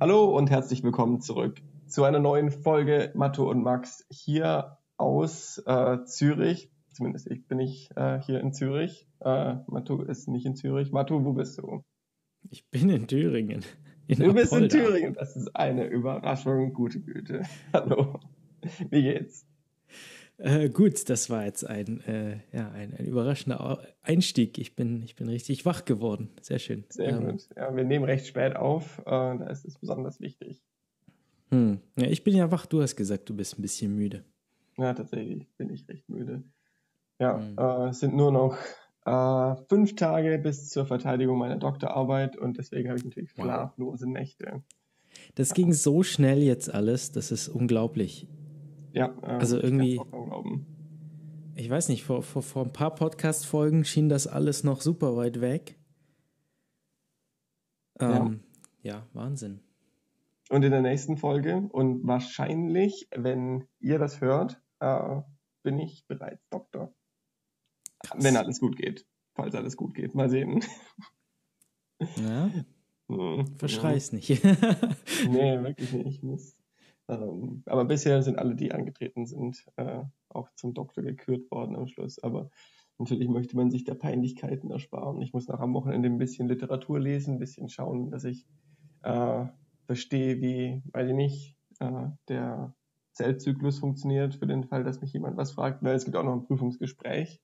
Hallo und herzlich willkommen zurück zu einer neuen Folge Matto und Max hier aus äh, Zürich. Zumindest ich bin ich äh, hier in Zürich. Äh, Matto ist nicht in Zürich. Matto, wo bist du? Ich bin in Thüringen. In du bist in Thüringen. Das ist eine Überraschung. Gute Güte. Hallo. Wie geht's? Äh, gut, das war jetzt ein, äh, ja, ein, ein, überraschender Einstieg. Ich bin, ich bin richtig wach geworden. Sehr schön. Sehr ähm, gut. Ja, wir nehmen recht spät auf. Äh, da ist es besonders wichtig. Hm. Ja, ich bin ja wach. Du hast gesagt, du bist ein bisschen müde. Ja, tatsächlich bin ich recht müde. Ja, hm. Äh, es sind nur noch äh, fünf Tage bis zur Verteidigung meiner Doktorarbeit und deswegen habe ich natürlich schlaflose Nächte. Das ging so schnell jetzt alles, das ist unglaublich. Ja, äh, also irgendwie. Ich weiß nicht, vor, vor, vor ein paar Podcast-Folgen schien das alles noch super weit weg. Ähm, ja. ja, Wahnsinn. Und in der nächsten Folge und wahrscheinlich, wenn ihr das hört, äh, bin ich bereits Doktor. Krass. Wenn alles gut geht. Falls alles gut geht. Mal sehen. Ja. Hm, Verschrei's ja. nicht. nee, wirklich nicht. Ich muss ähm, aber bisher sind alle, die angetreten sind, äh, auch zum Doktor gekürt worden am Schluss. Aber natürlich möchte man sich der Peinlichkeiten ersparen. Ich muss nach am Wochenende ein bisschen Literatur lesen, ein bisschen schauen, dass ich äh, verstehe, wie, weiß ich nicht, äh, der Zellzyklus funktioniert, für den Fall, dass mich jemand was fragt. Weil es gibt auch noch ein Prüfungsgespräch.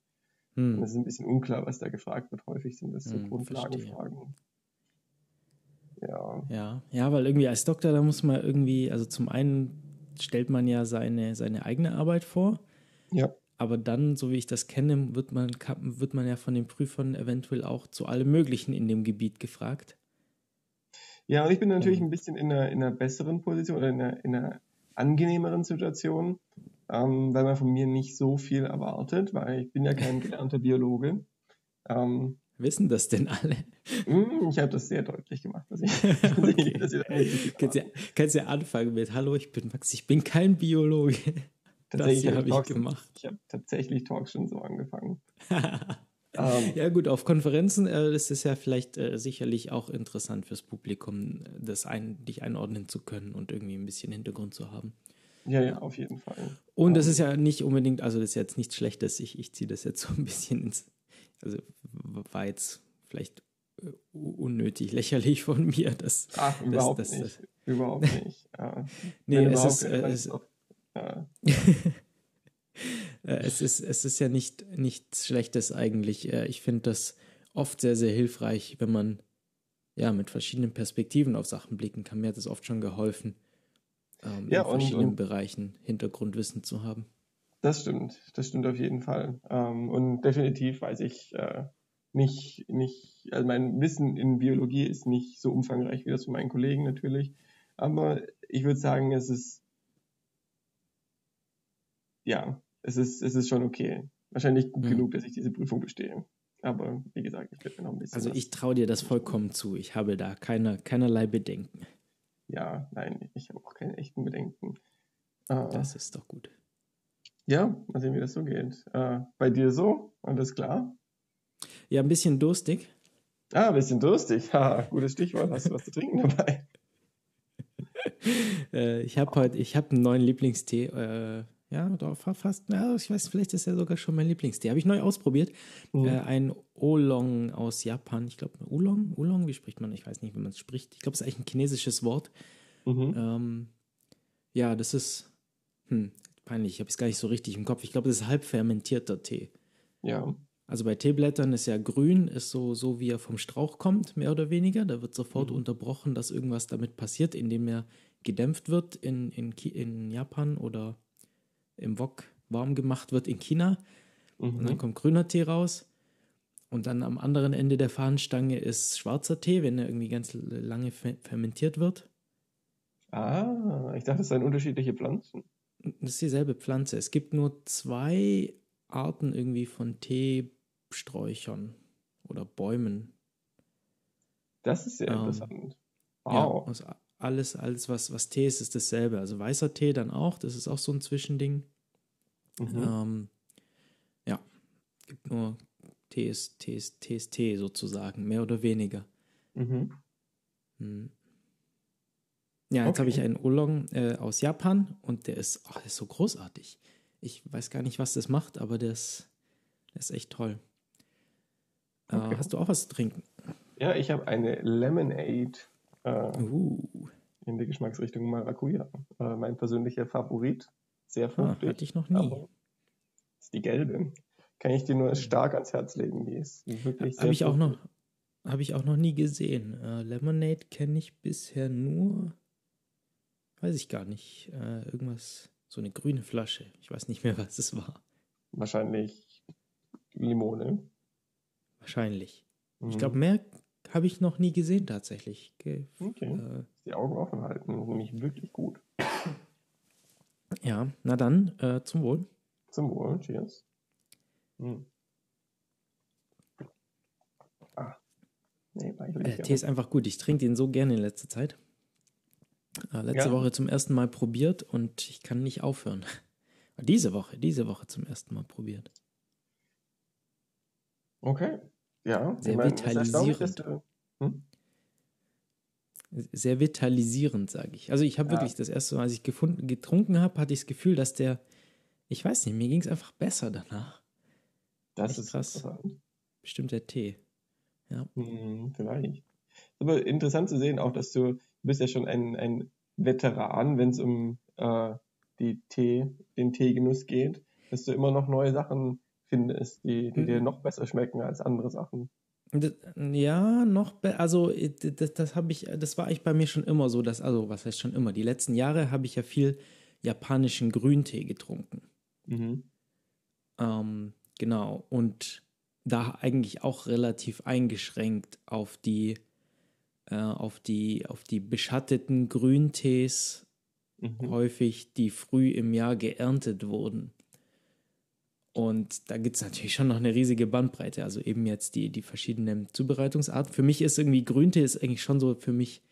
Hm. Und es ist ein bisschen unklar, was da gefragt wird. Häufig sind das so hm, Grundlagenfragen. Ja. ja. Ja, weil irgendwie als Doktor, da muss man irgendwie, also zum einen stellt man ja seine, seine eigene Arbeit vor. Ja. Aber dann, so wie ich das kenne, wird man, wird man ja von den Prüfern eventuell auch zu allem Möglichen in dem Gebiet gefragt. Ja, und ich bin natürlich ja. ein bisschen in einer, in einer besseren Position oder in einer, in einer angenehmeren Situation, ähm, weil man von mir nicht so viel erwartet, weil ich bin ja kein gelernter Biologe. Ähm, Wissen das denn alle? Hm, ich habe das sehr deutlich gemacht. Dass ich, okay. dass ich kannst, ja, kannst ja anfangen mit Hallo, ich bin Max, ich bin kein Biologe. Tatsächlich das habe ich gemacht. Ich habe tatsächlich Talks schon so angefangen. um, ähm. ja gut, auf Konferenzen äh, ist es ja vielleicht äh, sicherlich auch interessant fürs Publikum, das ein, dich einordnen zu können und irgendwie ein bisschen Hintergrund zu haben. Ja, ja, auf jeden Fall. Und das ähm. ist ja nicht unbedingt, also das ist jetzt nichts Schlechtes, ich, ich ziehe das jetzt so ein bisschen ins, also war jetzt vielleicht äh, unnötig lächerlich von mir. Dass, Ach, überhaupt das, das, nicht. Das, überhaupt nicht. Ja. nee, es ist, äh, es, ja. Äh, es, ist, es ist ja nicht nichts Schlechtes eigentlich. Äh, ich finde das oft sehr, sehr hilfreich, wenn man ja mit verschiedenen Perspektiven auf Sachen blicken kann. Mir hat es oft schon geholfen, ähm, ja, in verschiedenen und, Bereichen Hintergrundwissen zu haben. Das stimmt, das stimmt auf jeden Fall. Ähm, und definitiv weiß ich äh, nicht, nicht, also mein Wissen in Biologie ist nicht so umfangreich wie das von meinen Kollegen natürlich. Aber ich würde sagen, es ist, ja, es ist, es ist schon okay. Wahrscheinlich gut mhm. genug, dass ich diese Prüfung bestehe. Aber wie gesagt, ich mir noch ein bisschen. Also ich traue dir das vollkommen zu. Ich habe da keine, keinerlei Bedenken. Ja, nein, ich habe auch keine echten Bedenken. Äh, das ist doch gut. Ja, mal sehen, wie das so geht. Äh, bei dir so? Alles klar? Ja, ein bisschen durstig. Ah, ein bisschen durstig. Ha, gutes Stichwort. Hast du was zu trinken dabei? äh, ich habe heute, ich habe einen neuen Lieblingstee. Äh, ja, doch, fast, ja, ich weiß, vielleicht ist er sogar schon mein Lieblingstee. Habe ich neu ausprobiert. Mhm. Äh, ein Oolong aus Japan. Ich glaube, Oolong? Oolong? Wie spricht man? Ich weiß nicht, wie man es spricht. Ich glaube, es ist eigentlich ein chinesisches Wort. Mhm. Ähm, ja, das ist, hm, peinlich, ich habe es gar nicht so richtig im Kopf. Ich glaube, das ist halb fermentierter Tee. Ja. Also bei Teeblättern ist ja grün, ist so, so wie er vom Strauch kommt, mehr oder weniger. Da wird sofort mhm. unterbrochen, dass irgendwas damit passiert, indem er gedämpft wird in, in, in Japan oder im Wok warm gemacht wird in China. Mhm. Und dann kommt grüner Tee raus. Und dann am anderen Ende der Fahnenstange ist schwarzer Tee, wenn er irgendwie ganz lange fermentiert wird. Ah, ich dachte, es seien unterschiedliche Pflanzen. Das ist dieselbe Pflanze. Es gibt nur zwei Arten irgendwie von Teesträuchern oder Bäumen. Das ist sehr ähm, interessant. Wow. Ja, alles, alles was, was Tee ist, ist dasselbe. Also weißer Tee dann auch, das ist auch so ein Zwischending. Mhm. Ähm, ja, gibt nur Tee ist, Tee ist, Tee ist Tee sozusagen, mehr oder weniger. Mhm. Hm. Ja, jetzt okay. habe ich einen Oolong äh, aus Japan und der ist, oh, der ist so großartig. Ich weiß gar nicht, was das macht, aber der ist, der ist echt toll. Äh, okay. Hast du auch was zu trinken? Ja, ich habe eine Lemonade äh, uh. in der Geschmacksrichtung Maracuja. Äh, mein persönlicher Favorit. Sehr fruchtig. Ah, hatte ich noch nie. ist die gelbe. Kann ich dir nur stark ans Herz legen. Die ist wirklich sehr Habe ich auch noch, habe ich auch noch nie gesehen. Äh, Lemonade kenne ich bisher nur, weiß ich gar nicht, äh, irgendwas, so eine grüne Flasche. Ich weiß nicht mehr, was es war. Wahrscheinlich Limone. Wahrscheinlich. Mhm. Ich glaube, mehr habe ich noch nie gesehen tatsächlich. Okay. okay. Äh, Die Augen offen halten, nämlich wirklich gut. Ja, na dann, äh, zum Wohl. Zum Wohl, cheers. Hm. Ah. Nee, war ich Der Tee ist einfach gut. Ich trinke den so gerne in letzter Zeit. Äh, letzte ja. Woche zum ersten Mal probiert und ich kann nicht aufhören. Diese Woche, diese Woche zum ersten Mal probiert. Okay. Ja, sehr meine, vitalisierend. Du, hm? Sehr vitalisierend, sage ich. Also ich habe ja. wirklich das erste Mal, als ich gefunden, getrunken habe, hatte ich das Gefühl, dass der, ich weiß nicht, mir ging es einfach besser danach. Das Echt ist krass. Bestimmt der Tee. Ja. Hm, vielleicht. Aber interessant zu sehen auch, dass du, du bist ja schon ein, ein Veteran, wenn es um äh, die Tee, den Teegenuss geht, dass du immer noch neue Sachen findest, die, die dir mhm. noch besser schmecken als andere Sachen. Ja, noch also das, das habe ich, das war eigentlich bei mir schon immer so, dass, also was heißt schon immer, die letzten Jahre habe ich ja viel japanischen Grüntee getrunken. Mhm. Ähm, genau, und da eigentlich auch relativ eingeschränkt auf die, äh, auf die, auf die beschatteten Grüntees mhm. häufig, die früh im Jahr geerntet wurden. Und da gibt es natürlich schon noch eine riesige Bandbreite. Also eben jetzt die, die verschiedenen Zubereitungsarten. Für mich ist irgendwie Grüntee ist eigentlich schon so für mich,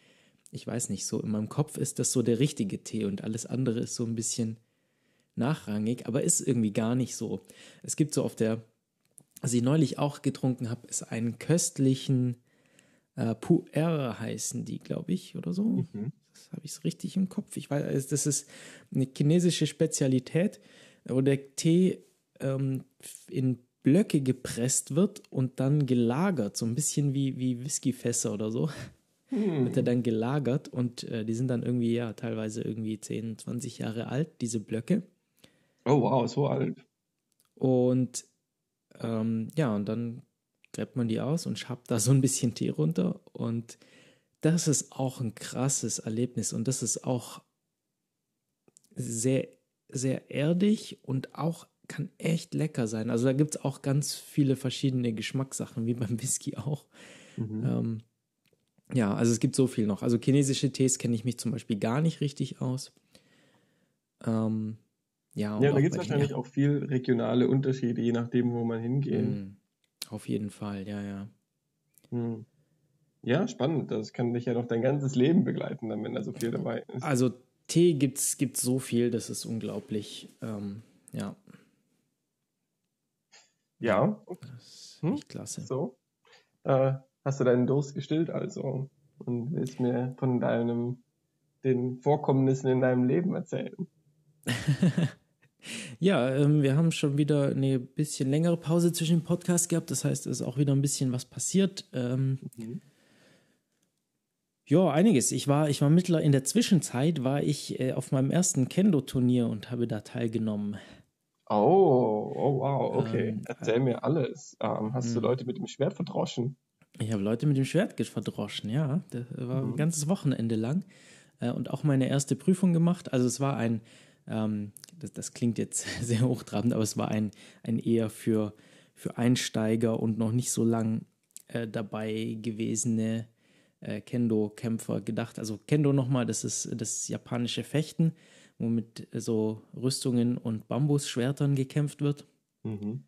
ich weiß nicht, so in meinem Kopf ist das so der richtige Tee und alles andere ist so ein bisschen nachrangig, aber ist irgendwie gar nicht so. Es gibt so auf der, was ich neulich auch getrunken habe, ist einen köstlichen äh, Pu'er heißen die, glaube ich, oder so. Mhm. Das habe ich es richtig im Kopf. Ich weiß, das ist eine chinesische Spezialität, wo der Tee ähm, in Blöcke gepresst wird und dann gelagert, so ein bisschen wie, wie Whiskyfässer oder so. Hm. Wird er dann gelagert und äh, die sind dann irgendwie, ja, teilweise irgendwie 10, 20 Jahre alt, diese Blöcke. Oh wow, so alt. Und ähm, ja, und dann gräbt man die aus und schabt da so ein bisschen Tee runter. Und das ist auch ein krasses Erlebnis. Und das ist auch sehr, sehr erdig und auch kann echt lecker sein. Also da gibt es auch ganz viele verschiedene Geschmackssachen, wie beim Whisky auch. Mhm. Ähm, ja, also es gibt so viel noch. Also chinesische Tees kenne ich mich zum Beispiel gar nicht richtig aus. Ähm, ja, ja da gibt es wahrscheinlich ja. auch viel regionale Unterschiede, je nachdem, wo man hingeht. Mhm. Auf jeden Fall, ja, ja. Mhm. Ja, spannend. Das kann dich ja noch dein ganzes Leben begleiten, dann, wenn da so viel dabei ist. Also Tee gibt es so viel, das ist unglaublich. Ähm, ja. Ja. Das hm? echt klasse. So. Äh, hast du deinen Durst gestillt also und willst mir von deinem, den Vorkommnissen in deinem Leben erzählen? ja, ähm, wir haben schon wieder eine bisschen längere Pause zwischen dem Podcast gehabt. Das heißt, es ist auch wieder ein bisschen was passiert. Ähm, mhm. Ja, einiges. Ich war, ich war mittler in der Zwischenzeit war ich äh, auf meinem ersten Kendo-Turnier und habe da teilgenommen. Oh, oh wow, okay. Ähm, Erzähl mir alles. Ähm, hast du hm. Leute mit dem Schwert verdroschen? Ich habe Leute mit dem Schwert verdroschen, ja. Das war mhm. ein ganzes Wochenende lang. Äh, und auch meine erste Prüfung gemacht. Also es war ein, ähm, das, das, klingt jetzt sehr hochtrabend, aber es war ein, ein eher für, für Einsteiger und noch nicht so lang äh, dabei gewesene äh, Kendo-Kämpfer gedacht. Also Kendo nochmal, das ist das japanische Fechten wo mit so Rüstungen und Bambusschwertern gekämpft wird. Mhm.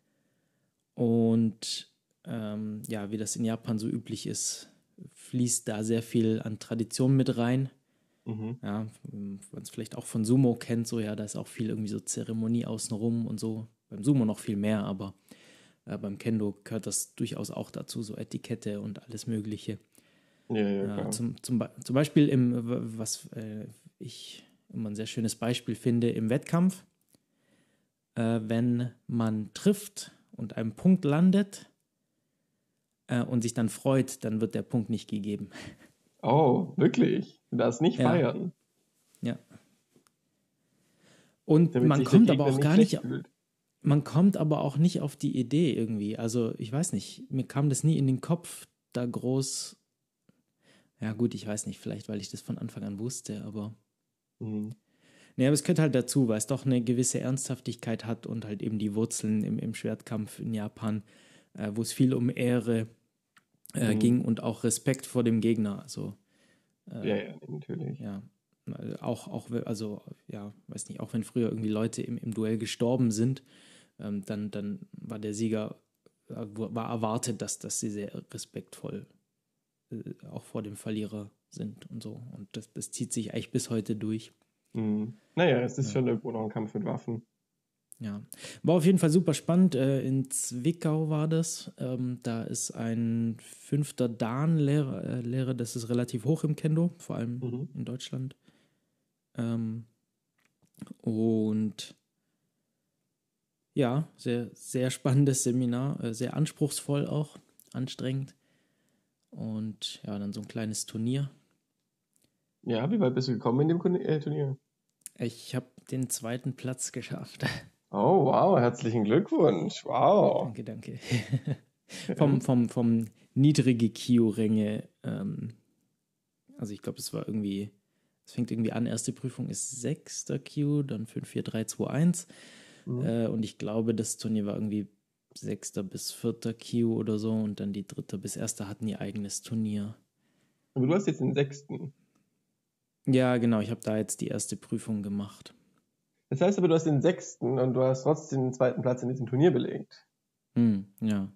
Und ähm, ja, wie das in Japan so üblich ist, fließt da sehr viel an Tradition mit rein. Mhm. Ja, man es vielleicht auch von Sumo kennt, so ja, da ist auch viel irgendwie so Zeremonie außenrum und so. Beim Sumo noch viel mehr, aber äh, beim Kendo gehört das durchaus auch dazu, so Etikette und alles Mögliche. Ja, ja, zum, zum, zum Beispiel im, was äh, ich immer ein sehr schönes Beispiel finde, im Wettkampf, äh, wenn man trifft und einen Punkt landet äh, und sich dann freut, dann wird der Punkt nicht gegeben. Oh, wirklich? Darfst nicht Ja. feiern. Ja. Und Damit man kommt aber auch gar nicht, fühlt. man kommt aber auch nicht auf die Idee irgendwie. Also ich weiß nicht, mir kam das nie in den Kopf, da groß. Ja gut, ich weiß nicht, vielleicht weil ich das von Anfang an wusste, aber Mhm. Nee, aber es gehört halt dazu, weil es doch eine gewisse Ernsthaftigkeit hat und halt eben die Wurzeln im, im Schwertkampf in Japan, äh, wo es viel um Ehre äh, Mhm. ging und auch Respekt vor dem Gegner. Also äh, Ja, ja, natürlich. ja, auch, auch, also ja, weiß nicht, auch wenn früher irgendwie Leute im, im Duell gestorben sind, ähm, dann, dann war der Sieger, äh, war erwartet, dass, dass sie sehr respektvoll äh, auch vor dem Verlierer sind und so. Und das, das zieht sich eigentlich bis heute durch. Mhm. Naja, es ist Ja. schon irgendwo noch ein Kampf mit Waffen. Ja, war auf jeden Fall super spannend. Äh, in Zwickau war das. Ähm, da ist ein fünfter Dan-Lehrer, äh, Lehrer, das ist relativ hoch im Kendo, vor allem Mhm. in Deutschland. Ähm, und ja, sehr, sehr spannendes Seminar, äh, sehr anspruchsvoll auch, anstrengend. Und ja, dann so ein kleines Turnier. Ja, wie weit bist du gekommen in dem Turnier? Ich habe den zweiten Platz geschafft. Oh, wow, herzlichen Glückwunsch. Wow. Danke, danke. vom, vom, vom niedrige Kio-Ränge, ähm, also ich glaube, es war irgendwie, es fängt irgendwie an, erste Prüfung ist sechster Q, dann 5, 4, 3, 2, 1. Mhm. Äh, und ich glaube, das Turnier war irgendwie sechster bis vierter Q oder so und dann die dritte bis erste hatten ihr eigenes Turnier. Aber du hast jetzt den sechsten. Ja, genau, ich habe da jetzt die erste Prüfung gemacht. Das heißt aber, du hast den sechsten und du hast trotzdem den zweiten Platz in diesem Turnier belegt. Hm, ja.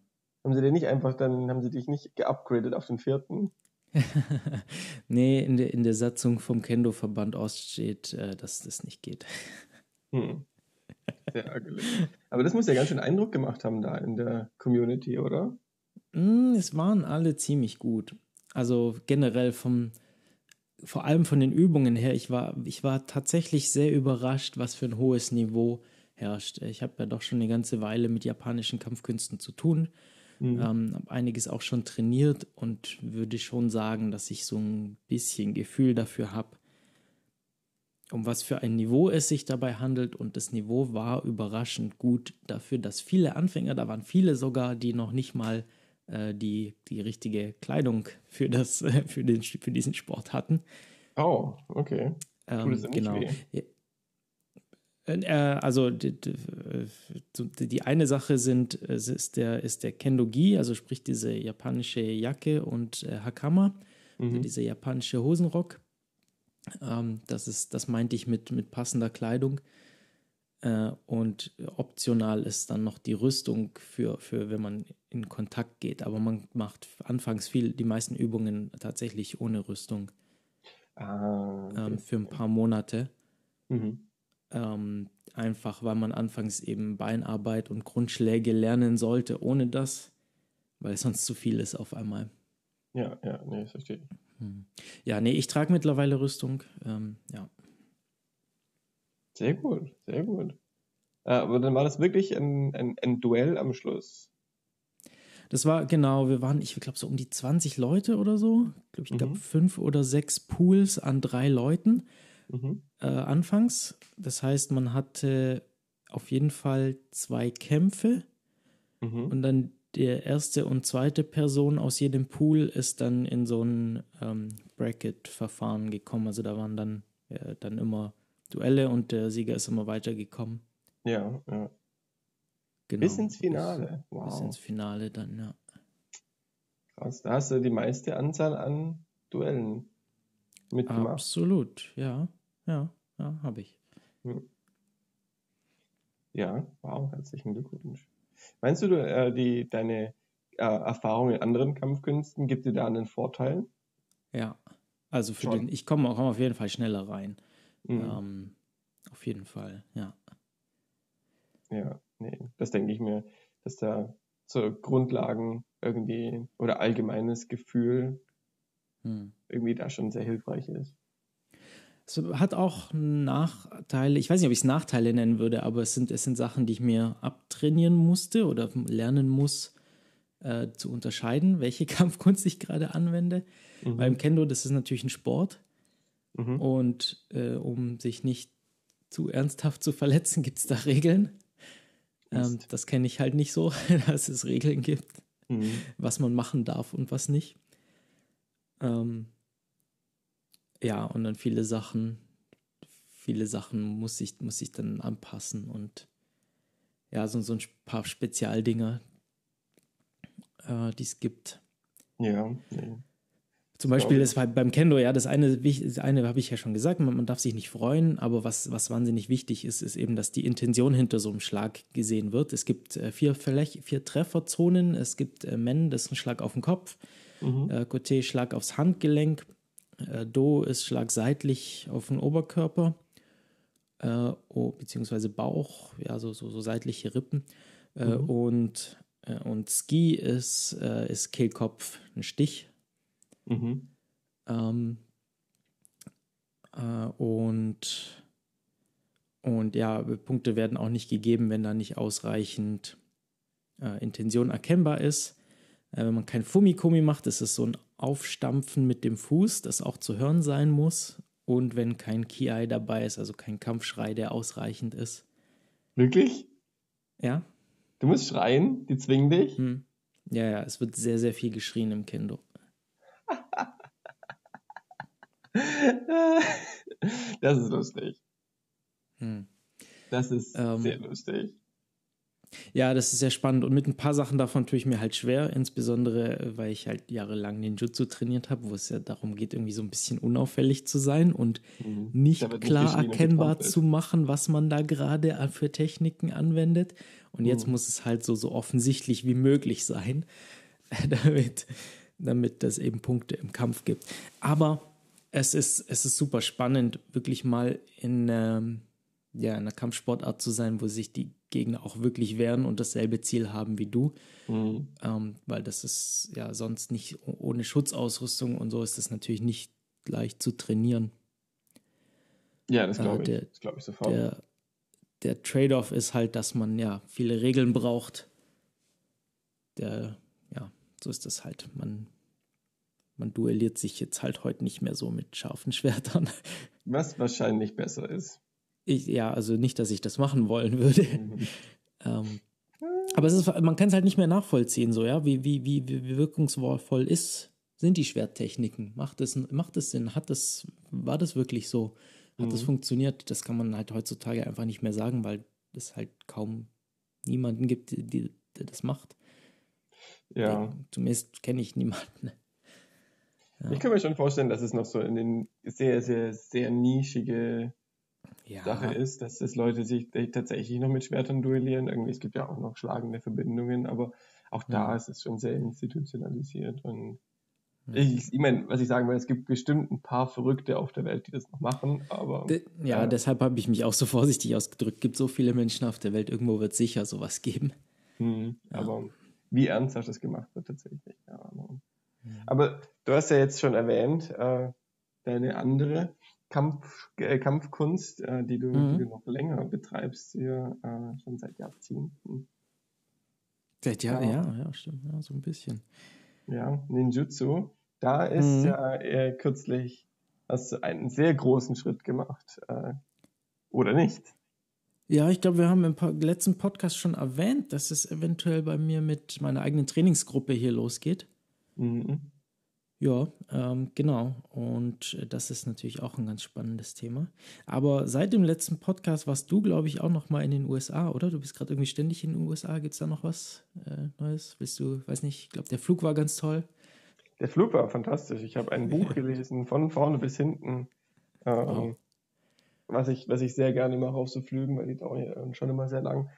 Haben sie dir nicht einfach, dann haben sie dich nicht geupgradet auf den vierten? nee, in der, in der Satzung vom Kendo-Verband Ost steht, äh, dass das nicht geht. Hm. Sehr ärgerlich. Aber das muss ja ganz schön Eindruck gemacht haben da in der Community, oder? Mm, Es waren alle ziemlich gut. Also generell vom, vor allem von den Übungen her, ich war, ich war tatsächlich sehr überrascht, was für ein hohes Niveau herrscht. Ich habe ja doch schon eine ganze Weile mit japanischen Kampfkünsten zu tun, Mhm. ähm, habe einiges auch schon trainiert und würde schon sagen, dass ich so ein bisschen Gefühl dafür habe, um was für ein Niveau es sich dabei handelt. Und das Niveau war überraschend gut dafür, dass viele Anfänger, da waren viele sogar, die noch nicht mal äh, die, die richtige Kleidung für, das, für, den, für diesen Sport hatten. Oh, okay. Ähm, genau. weh? Äh, also die, die, äh, so die eine Sache sind, es ist der, ist der Kendogi, also sprich diese japanische Jacke und äh, Hakama, also Mhm. dieser japanische Hosenrock. Ähm, das, ist, das meinte ich mit, mit passender Kleidung. Äh, und optional ist dann noch die Rüstung für, für, wenn man in Kontakt geht. Aber man macht anfangs viel, die meisten Übungen tatsächlich ohne Rüstung Ah, okay. ähm, für ein paar Monate. Mhm. Ähm, einfach weil man anfangs eben Beinarbeit und Grundschläge lernen sollte, ohne das, weil sonst zu viel ist auf einmal. Ja, ja, nee, verstehe ich. Ja, nee, ich trage mittlerweile Rüstung. Ähm, ja. Sehr gut, sehr gut. Äh, aber dann war das wirklich ein, ein, ein Duell am Schluss. Das war genau, wir waren, ich glaube, so um die 20 Leute oder so. Ich glaube, ich Mhm. fünf oder sechs Pools an drei Leuten Mhm. äh, anfangs. Das heißt, man hatte auf jeden Fall zwei Kämpfe Mhm. und dann der erste und zweite Person aus jedem Pool ist dann in so ein ähm, Bracket-Verfahren gekommen. Also da waren dann, äh, dann immer Duelle und der Sieger ist immer weitergekommen. Ja, ja. Genau. Bis ins Finale. Bis, Wow. bis ins Finale dann, ja. Krass. Da hast du die meiste Anzahl an Duellen mitgemacht. Absolut, ja. Ja, ja, habe ich. Ja, wow, herzlichen Glückwunsch. Meinst du, du äh, die, deine äh, Erfahrung in anderen Kampfkünsten gibt dir da einen Vorteil? Ja. Also für Schon. den, ich komme auch auf jeden Fall schneller rein. Mhm. Ähm, auf jeden Fall, ja. Ja, nee, das denke ich mir, dass da so Grundlagen irgendwie oder allgemeines Gefühl hm. irgendwie da schon sehr hilfreich ist. Es hat auch Nachteile, ich weiß nicht, ob ich es Nachteile nennen würde, aber es sind, es sind Sachen, die ich mir abtrainieren musste oder lernen muss, äh, zu unterscheiden, welche Kampfkunst ich gerade anwende. Mhm. Beim Kendo, das ist natürlich ein Sport. Mhm. Und äh, um sich nicht zu ernsthaft zu verletzen, gibt es da Regeln. Ähm, das kenne ich halt nicht so, dass es Regeln gibt, mhm. was man machen darf und was nicht. Ähm, ja, und dann viele Sachen, viele Sachen muss ich, muss ich dann anpassen und ja, so, so ein paar Spezialdinger, äh, die es gibt. Ja, nee. Zum Beispiel ist beim Kendo, ja, das eine, das eine habe ich ja schon gesagt, man, man, darf sich nicht freuen, aber was, was wahnsinnig wichtig ist, ist eben, dass die Intention hinter so einem Schlag gesehen wird. Es gibt äh, vier, vier Trefferzonen, es gibt äh, Men, das ist ein Schlag auf den Kopf, mhm. äh, Côté Schlag aufs Handgelenk, äh, Do ist Schlag seitlich auf den Oberkörper, oh, beziehungsweise Bauch, ja, so, so, so seitliche Rippen. Äh, mhm. Und, äh, und Ski ist, ist Kehlkopf, ein Stich. Mhm. Ähm, äh, und, und ja, Punkte werden auch nicht gegeben, wenn da nicht ausreichend Intention erkennbar ist. wenn man kein Fumikomi macht, ist es so ein Aufstampfen mit dem Fuß, das auch zu hören sein muss. Und wenn kein Ki dabei ist, also kein Kampfschrei, der ausreichend ist. Wirklich? Ja. Du musst schreien, die zwingen dich? Hm. Ja, ja, es wird sehr, sehr viel geschrien im Kendo. das ist lustig. Hm. Das ist ähm, sehr lustig. Ja, das ist sehr spannend und mit ein paar Sachen davon tue ich mir halt schwer, insbesondere weil ich halt jahrelang den Jutsu trainiert habe, wo es ja darum geht, irgendwie so ein bisschen unauffällig zu sein und mhm. nicht klar erkennbar zu machen, was man da gerade für Techniken anwendet. Und jetzt mhm. muss es halt so, so offensichtlich wie möglich sein, damit, damit das eben Punkte im Kampf gibt. Aber es ist, es ist super spannend, wirklich mal in, ähm, ja, in einer Kampfsportart zu sein, wo sich die Gegner auch wirklich wehren und dasselbe Ziel haben wie du. Mhm. Ähm, weil das ist ja sonst nicht ohne Schutzausrüstung und so ist das natürlich nicht leicht zu trainieren. Ja, das glaube äh, ich. Das ich sofort. Der, der Trade-off ist halt, dass man ja viele Regeln braucht. Der, ja, so ist das halt. Man, man duelliert sich jetzt halt heute nicht mehr so mit scharfen Schwertern. Was wahrscheinlich besser ist. Ich, ja, also nicht, dass ich das machen wollen würde. Mhm. ähm, aber es ist, man kann es halt nicht mehr nachvollziehen, so, ja, wie, wie, wie, wie wirkungsvoll ist, sind die Schwerttechniken. Macht es macht das Sinn? Hat das, war das wirklich so? Hat mhm. das funktioniert? Das kann man halt heutzutage einfach nicht mehr sagen, weil es halt kaum niemanden gibt, die, der das macht. Ja. Zumindest kenne ich niemanden. Ja. Ich kann mir schon vorstellen, dass es noch so in den sehr, sehr, sehr nischige ja. Sache ist, dass das Leute sich tatsächlich noch mit Schwertern duellieren. Irgendwie, es gibt ja auch noch schlagende Verbindungen, aber auch da ja. ist es schon sehr institutionalisiert. Und ich, ich meine, was ich sagen will, es gibt bestimmt ein paar Verrückte auf der Welt, die das noch machen, aber. De, ja, äh, deshalb habe ich mich auch so vorsichtig ausgedrückt. Es gibt so viele Menschen auf der Welt, irgendwo wird sicher sowas geben. Hm, ja. Aber wie ernsthaft das gemacht wird, tatsächlich. Ja, aber, hm. aber du hast ja jetzt schon erwähnt, äh, deine andere Kampf, äh, Kampfkunst, äh, die, du, mhm. die, du, noch länger betreibst, hier äh, schon seit Jahrzehnten. Seit Jahren, ja. ja, ja, stimmt, ja, so ein bisschen. Ja, Ninjutsu. Da ist mhm. ja äh, kürzlich hast du einen sehr großen Schritt gemacht, äh, oder nicht? Ja, ich glaube, wir haben im letzten Podcast schon erwähnt, dass es eventuell bei mir mit meiner eigenen Trainingsgruppe hier losgeht. Mhm. Ja, ähm, genau. Und das ist natürlich auch ein ganz spannendes Thema. Aber seit dem letzten Podcast warst du, glaube ich, auch noch mal in den USA, oder? Du bist gerade irgendwie ständig in den USA. Gibt es da noch was äh, Neues? Willst du, weiß nicht, ich glaube, der Flug war ganz toll. Der Flug war fantastisch. Ich habe ein Buch gelesen, von vorne bis hinten. Ähm, wow. was, ich, was ich sehr gerne mache auf so Flügen, weil die dauern ja schon immer sehr lang.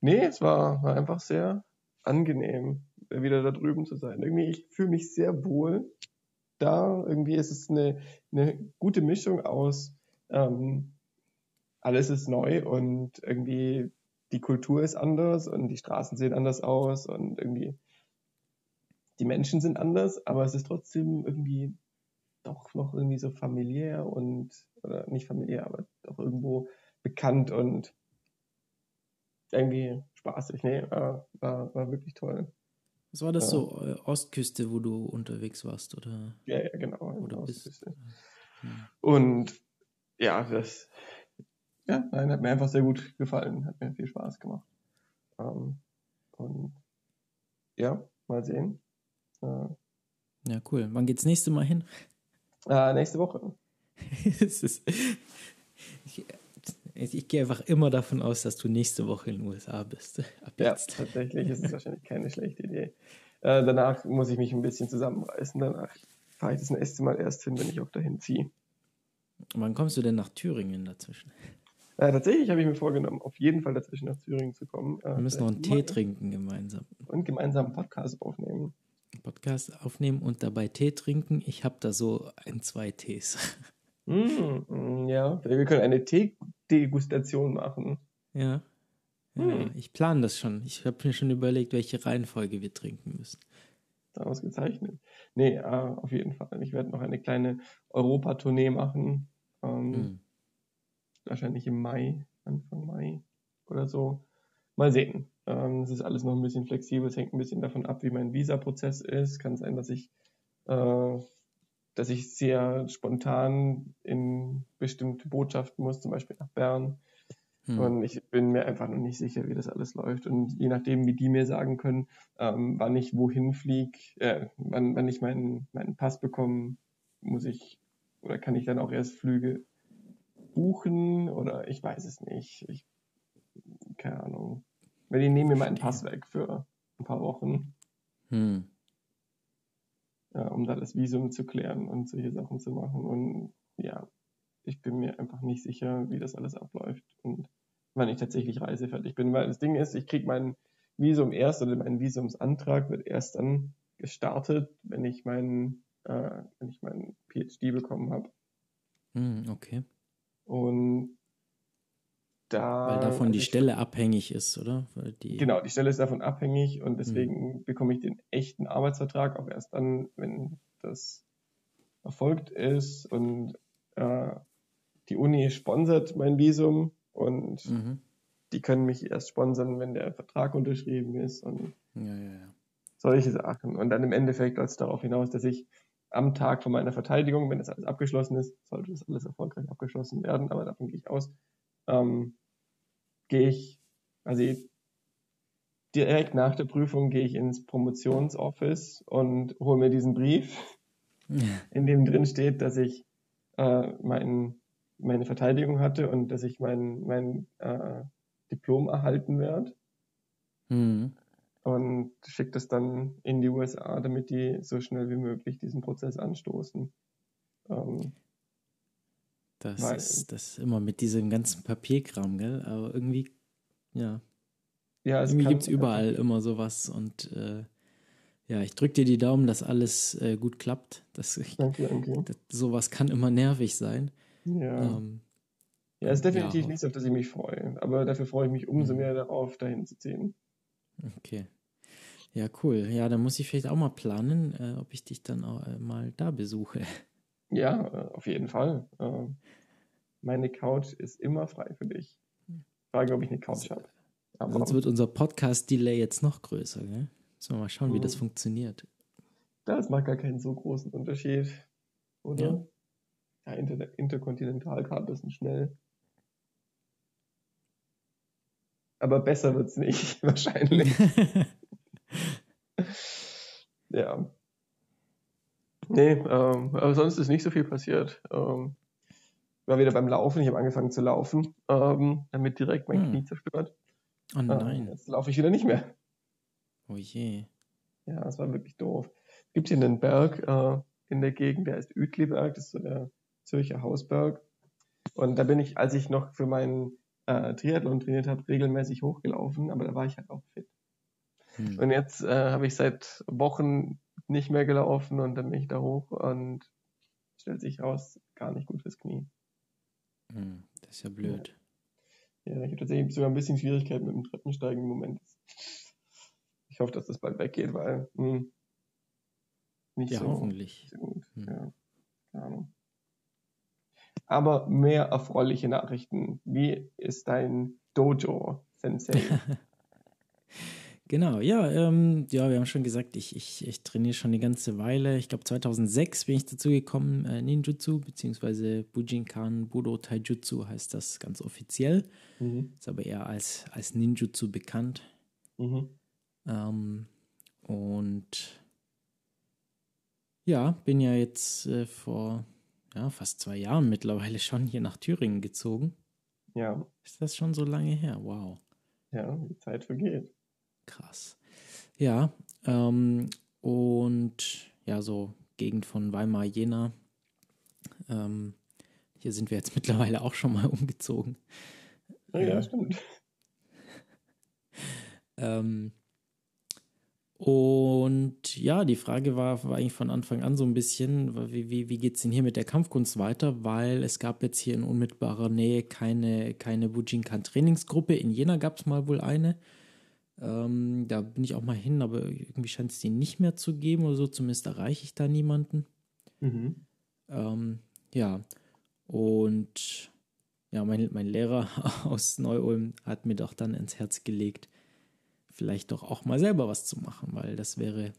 Nee, es war, war einfach sehr angenehm, wieder da drüben zu sein. Irgendwie, ich fühle mich sehr wohl da. Irgendwie ist es eine, eine gute Mischung aus ähm, alles ist neu und irgendwie die Kultur ist anders und die Straßen sehen anders aus und irgendwie die Menschen sind anders, aber es ist trotzdem irgendwie doch noch irgendwie so familiär und, oder nicht familiär, aber doch irgendwo bekannt und irgendwie spaßig. Nee, war, war, war wirklich toll. Was war das ja. so, äh, Ostküste, wo du unterwegs warst, oder? Ja, ja, genau. Oder Ostküste. Ja. Und ja, das ja, nein, hat mir einfach sehr gut gefallen, hat mir viel Spaß gemacht. Ähm, und ja, mal sehen. Äh, ja, cool. Wann geht's nächste Mal hin? Äh, nächste Woche. ist, ich, ich, gehe einfach immer davon aus, dass du nächste Woche in den USA bist. ja, tatsächlich ist es wahrscheinlich keine schlechte Idee. Äh, danach muss ich mich ein bisschen zusammenreißen. Danach fahre ich das nächste Mal erst hin, wenn ich auch dahin ziehe. Wann kommst du denn nach Thüringen dazwischen? Äh, tatsächlich habe ich mir vorgenommen, auf jeden Fall dazwischen nach Thüringen zu kommen. Äh, Wir müssen noch einen Tee trinken gemeinsam. Und gemeinsam einen Podcast aufnehmen. Podcast aufnehmen und dabei Tee trinken. Ich habe da so ein, zwei Tees. Mm, ja, wir können eine Tee-Degustation machen. Ja. ja mm. Ich plane das schon. Ich habe mir schon überlegt, welche Reihenfolge wir trinken müssen. Ausgezeichnet. Nee, äh, auf jeden Fall. Ich werde noch eine kleine Europa-Tournee machen. Ähm, mm wahrscheinlich im Mai, Anfang Mai oder so. Mal sehen. Ähm, es ist alles noch ein bisschen flexibel. Es hängt ein bisschen davon ab, wie mein Visa-Prozess ist. Kann sein, dass ich, äh, dass ich sehr spontan in bestimmte Botschaften muss, zum Beispiel nach Bern. Hm. Und ich bin mir einfach noch nicht sicher, wie das alles läuft. Und je nachdem, wie die mir sagen können, ähm, wann ich wohin fliege, äh, wann, wann ich meinen, meinen Pass bekomme, muss ich oder kann ich dann auch erst Flüge buchen oder ich weiß es nicht. Ich, keine Ahnung. Weil die nehmen mir meinen Pass weg für ein paar Wochen. Hm. Ja, um da das Visum zu klären und solche Sachen zu machen. Und ja, ich bin mir einfach nicht sicher, wie das alles abläuft und wann ich tatsächlich reisefertig bin. Weil das Ding ist, ich kriege mein Visum erst oder mein Visumsantrag wird erst dann gestartet, wenn ich meinen, äh, wenn ich meinen PhD bekommen habe. Hm, okay. Und da. Weil davon die Stelle abhängig ist, oder? Die genau, die Stelle ist davon abhängig und deswegen mhm. bekomme ich den echten Arbeitsvertrag auch erst dann, wenn das erfolgt ist und äh, die Uni sponsert mein Visum und mhm. die können mich erst sponsern, wenn der Vertrag unterschrieben ist und ja, ja, ja. solche Sachen. Und dann im Endeffekt läuft es darauf hinaus, dass ich am Tag von meiner Verteidigung, wenn das alles abgeschlossen ist, sollte das alles erfolgreich abgeschlossen werden, aber davon gehe ich aus, ähm, gehe ich, also direkt nach der Prüfung gehe ich ins Promotionsoffice und hole mir diesen Brief, ja. in dem drin steht, dass ich äh, mein, meine Verteidigung hatte und dass ich mein, mein äh, Diplom erhalten werde. Mhm und schickt es dann in die USA, damit die so schnell wie möglich diesen Prozess anstoßen. Ähm, das weil, ist das immer mit diesem ganzen Papierkram, gell? Aber irgendwie, ja. Ja, es irgendwie gibt es überall ja. immer sowas und äh, ja, ich drücke dir die Daumen, dass alles äh, gut klappt. Das, danke, danke. Das, sowas kann immer nervig sein. Ja. Ähm, ja, es ist definitiv ja. nichts, auf das ich mich freue. Aber dafür freue ich mich umso mhm. mehr darauf, dahin zu ziehen. Okay. Ja, cool. Ja, dann muss ich vielleicht auch mal planen, äh, ob ich dich dann auch äh, mal da besuche. Ja, äh, auf jeden Fall. Äh, meine Couch ist immer frei für dich. Frage, ob ich eine Couch habe. Sonst wird unser Podcast-Delay jetzt noch größer. Gell? Müssen wir mal schauen, wie das hm. funktioniert. Das macht gar keinen so großen Unterschied. Oder? Ja, ja Inter Interkontinentalkabel sind schnell. Aber besser wird es nicht, wahrscheinlich. ja. Nee, ähm, aber sonst ist nicht so viel passiert. Ähm, war wieder beim Laufen, ich habe angefangen zu laufen, ähm, damit direkt mein hm. Knie zerstört. Oh nein. Äh, jetzt laufe ich wieder nicht mehr. Oh je. Ja, das war wirklich doof. Es gibt hier einen Berg äh, in der Gegend, der heißt Uetliberg, das ist so der Zürcher Hausberg. Und da bin ich, als ich noch für meinen äh, Triathlon trainiert habe, regelmäßig hochgelaufen, aber da war ich halt auch fit. Hm. Und jetzt äh, habe ich seit Wochen nicht mehr gelaufen und dann bin ich da hoch und stellt sich raus, gar nicht gut fürs Knie. Hm, das ist ja blöd. Ja, ja ich habe tatsächlich sogar ein bisschen Schwierigkeiten mit dem Treppensteigen im Moment. Ich hoffe, dass das bald weggeht, weil mh, hm, nicht ja, so, hoffentlich. so gut. Hm. Ja, keine Ahnung. Aber mehr erfreuliche Nachrichten. Wie ist dein Dojo, Sensei? Genau, ja, ähm, ja, wir haben schon gesagt, ich, ich, ich trainiere schon eine ganze Weile. Ich glaube, 2006 bin ich dazu gekommen, äh, Ninjutsu, beziehungsweise Bujinkan Budo Taijutsu heißt das ganz offiziell. Mhm. Ist aber eher als, als Ninjutsu bekannt. Mhm. Ähm, und ja, bin ja jetzt äh, vor ja, fast zwei Jahren mittlerweile schon hier nach Thüringen gezogen. Ja. Ist das schon so lange her? Wow. Ja, die Zeit vergeht. Krass. Ja, ähm, und ja, so Gegend von Weimar, Jena. Ähm, hier sind wir jetzt mittlerweile auch schon mal umgezogen. Oh ja, äh, stimmt. ähm, und ja, die Frage war, war eigentlich von Anfang an so ein bisschen, wie, wie, wie geht es denn hier mit der Kampfkunst weiter? Weil es gab jetzt hier in unmittelbarer Nähe keine, keine Bujinkan-Trainingsgruppe. In Jena gab es mal wohl eine. Ähm, da bin ich auch mal hin, aber irgendwie scheint es die nicht mehr zu geben oder so. Zumindest erreiche ich da niemanden. Mhm. Ähm, ja, und ja, mein, mein Lehrer aus Neu-Ulm hat mir doch dann ins Herz gelegt, vielleicht doch auch mal selber was zu machen, weil das wäre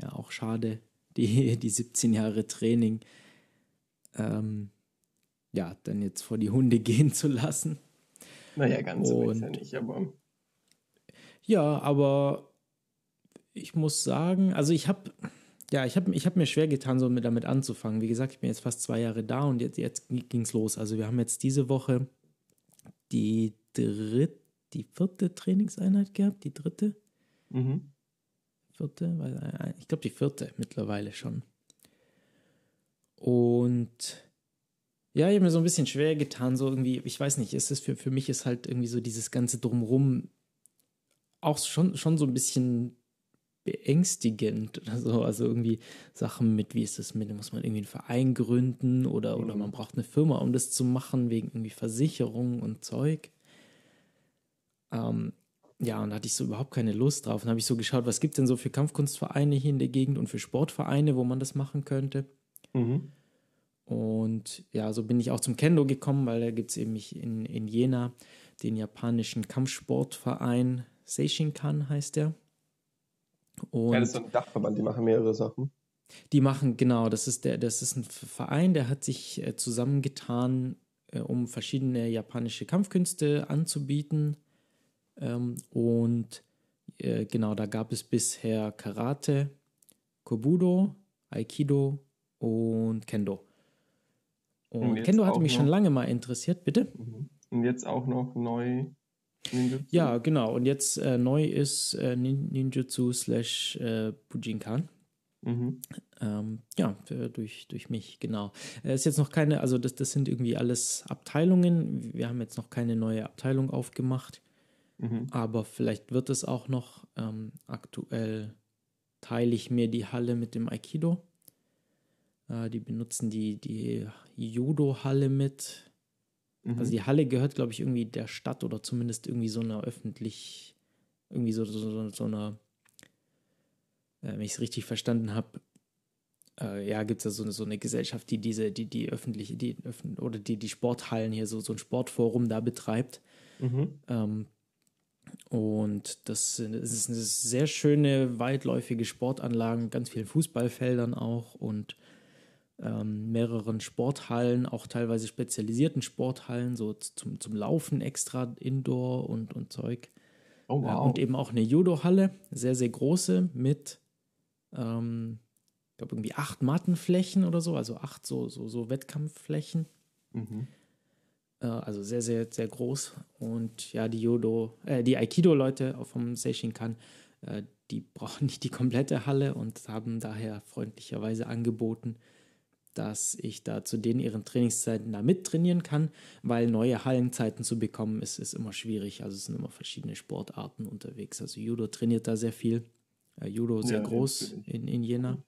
ja auch schade, die, die 17 Jahre Training ähm, ja, dann jetzt vor die Hunde gehen zu lassen. Naja, ganz so ist ja nicht, aber ja, aber ich muss sagen, also ich habe ja, ich habe ich hab mir schwer getan, so mit, damit anzufangen. Wie gesagt, ich bin jetzt fast zwei Jahre da und jetzt, jetzt ging es los. Also wir haben jetzt diese Woche die dritte, die vierte Trainingseinheit gehabt, die dritte. Mhm. Vierte, äh, ich glaube die vierte mittlerweile schon. Und ja, ich habe mir so ein bisschen schwer getan, so irgendwie, ich weiß nicht, ist es für, für mich ist halt irgendwie so dieses ganze Drumrum auch schon, schon so ein bisschen beängstigend. Also, also irgendwie Sachen mit, wie ist das mit, muss man irgendwie einen Verein gründen oder, mhm. oder man braucht eine Firma, um das zu machen, wegen irgendwie Versicherung und Zeug. Ähm, ja, und da hatte ich so überhaupt keine Lust drauf. Und habe ich so geschaut, was gibt es denn so für Kampfkunstvereine hier in der Gegend und für Sportvereine, wo man das machen könnte. Mhm. Und ja, so bin ich auch zum Kendo gekommen, weil da gibt es eben in, in Jena den japanischen Kampfsportverein Seishinkan heißt der. Und ja, das ist so ein Dachverband, die machen mehrere Sachen. Die machen, genau, das ist der, das ist ein Verein, der hat sich äh, zusammengetan, äh, um verschiedene japanische Kampfkünste anzubieten. Ähm, und äh, genau, da gab es bisher Karate, Kobudo, Aikido und Kendo. Und, und Kendo hatte mich noch, schon lange mal interessiert, bitte. Mhm. Und jetzt auch noch neu Ninjutsu. Ja, genau. Und jetzt äh, neu ist äh, Ninjutsu slash äh, Bujinkan. Mhm. Ähm, ja, durch, durch mich, genau. Es ist jetzt noch keine, also das, das sind irgendwie alles Abteilungen. Wir haben jetzt noch keine neue Abteilung aufgemacht. Mhm. Aber vielleicht wird es auch noch. Ähm, aktuell teile ich mir die Halle mit dem Aikido. Äh, die benutzen die, die Judo-Halle mit. Mhm. Also die Halle gehört, glaube ich, irgendwie der Stadt oder zumindest irgendwie so einer öffentlich, irgendwie so, so, so, so einer, äh, wenn ich es richtig verstanden habe, äh, ja, gibt es ja so eine, so eine Gesellschaft, die diese, die, die öffentliche, die öffn oder die, die Sporthallen hier, so, so ein Sportforum da betreibt. Mhm. Ähm, und das, das ist eine sehr schöne, weitläufige Sportanlagen, ganz vielen Fußballfeldern auch und ähm, mehreren Sporthallen, auch teilweise spezialisierten Sporthallen, so zum, zum Laufen extra Indoor und, und Zeug. Oh, wow. Äh, und eben auch eine Judo-Halle, sehr, sehr große, mit, ähm, ich glaube, irgendwie acht Mattenflächen oder so, also acht so, so, so Wettkampfflächen. Mhm. Äh, also sehr, sehr, sehr groß. Und ja, die Judo, äh, die Aikido-Leute vom Seishinkan, äh, die brauchen nicht die komplette Halle und haben daher freundlicherweise angeboten, dass ich da zu denen ihren Trainingszeiten da mittrainieren kann, weil neue Hallenzeiten zu bekommen ist, ist immer schwierig. Also es sind immer verschiedene Sportarten unterwegs. Also Judo trainiert da sehr viel. Äh, Judo sehr ja, groß in, in Jena.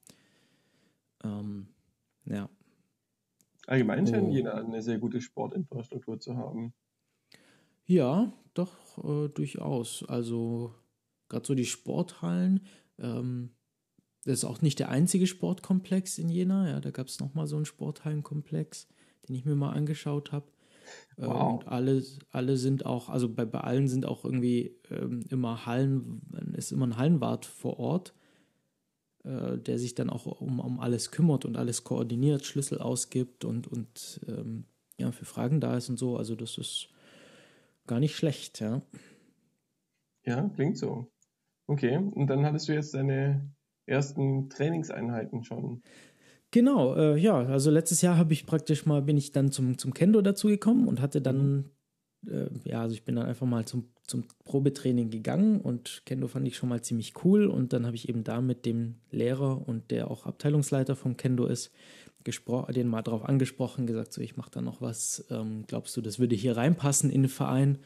Ähm, ja. Allgemein scheint oh. Jena eine sehr gute Sportinfrastruktur zu haben. Ja, doch, äh, durchaus. Also gerade so die Sporthallen. Ähm, das ist auch nicht der einzige Sportkomplex in Jena. Ja, da gab es nochmal so einen Sporthallenkomplex, den ich mir mal angeschaut habe. Äh, wow. Und alle, alle sind auch, also bei, bei allen sind auch irgendwie ähm, immer Hallen, ist immer ein Hallenwart vor Ort, äh, der sich dann auch um, um alles kümmert und alles koordiniert, Schlüssel ausgibt und, und ähm, ja, für Fragen da ist und so. Also das ist gar nicht schlecht, ja. Ja, klingt so. Okay, und dann hattest du jetzt deine ersten Trainingseinheiten schon. Genau, äh, ja, also letztes Jahr habe ich praktisch mal, bin ich dann zum, zum Kendo dazugekommen und hatte dann, mhm. äh, ja, also ich bin dann einfach mal zum, zum Probetraining gegangen und Kendo fand ich schon mal ziemlich cool und dann habe ich eben da mit dem Lehrer und der auch Abteilungsleiter vom Kendo ist, den mal drauf angesprochen, gesagt, so ich mache da noch was, ähm, glaubst du, das würde hier reinpassen in den Verein?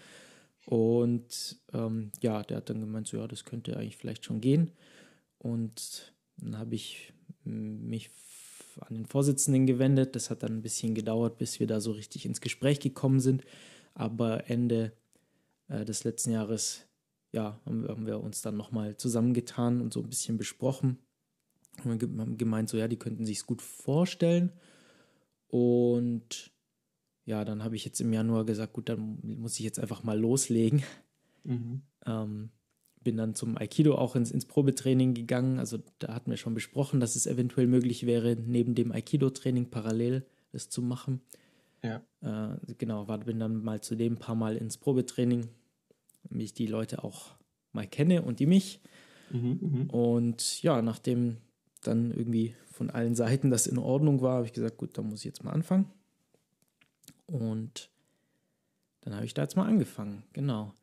Und ähm, ja, der hat dann gemeint, so ja, das könnte eigentlich vielleicht schon gehen. Und dann habe ich mich an den Vorsitzenden gewendet. Das hat dann ein bisschen gedauert, bis wir da so richtig ins Gespräch gekommen sind. Aber Ende äh, des letzten Jahres, ja, haben, haben wir uns dann nochmal zusammengetan und so ein bisschen besprochen. Und haben gemeint, so ja, die könnten sich es gut vorstellen. Und ja, dann habe ich jetzt im Januar gesagt, gut, dann muss ich jetzt einfach mal loslegen. Mhm. Ähm, bin dann zum Aikido auch ins, ins Probetraining gegangen. Also da hatten wir schon besprochen, dass es eventuell möglich wäre, neben dem Aikido-Training parallel das zu machen. Ja. Äh, genau, war, bin dann mal zu dem paar Mal ins Probetraining, damit ich die Leute auch mal kenne und die mich. Mhm, mhm, und ja, nachdem dann irgendwie von allen Seiten das in Ordnung war, habe ich gesagt, gut, dann muss ich jetzt mal anfangen. Und dann habe ich da jetzt mal angefangen, genau.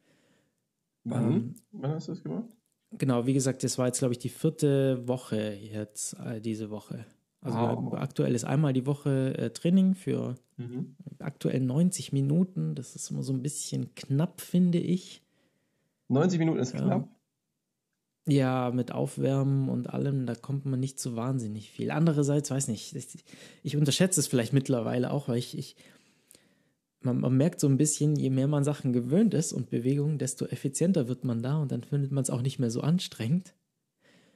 Wann? Ähm, Wann hast du das gemacht? Genau, wie gesagt, das war jetzt, glaube ich, die vierte Woche jetzt, äh, diese Woche. Also wow. aktuell ist einmal die Woche äh, Training für mhm. aktuell 90 Minuten. Das ist immer so ein bisschen knapp, finde ich. 90 Minuten ist ja. knapp? Ja, mit Aufwärmen und allem, da kommt man nicht so wahnsinnig viel. Andererseits, weiß nicht, ich, ich unterschätze es vielleicht mittlerweile auch, weil ich, ich man, man, merkt so ein bisschen, je mehr man Sachen gewöhnt ist und Bewegungen, desto effizienter wird man da und dann findet man es auch nicht mehr so anstrengend.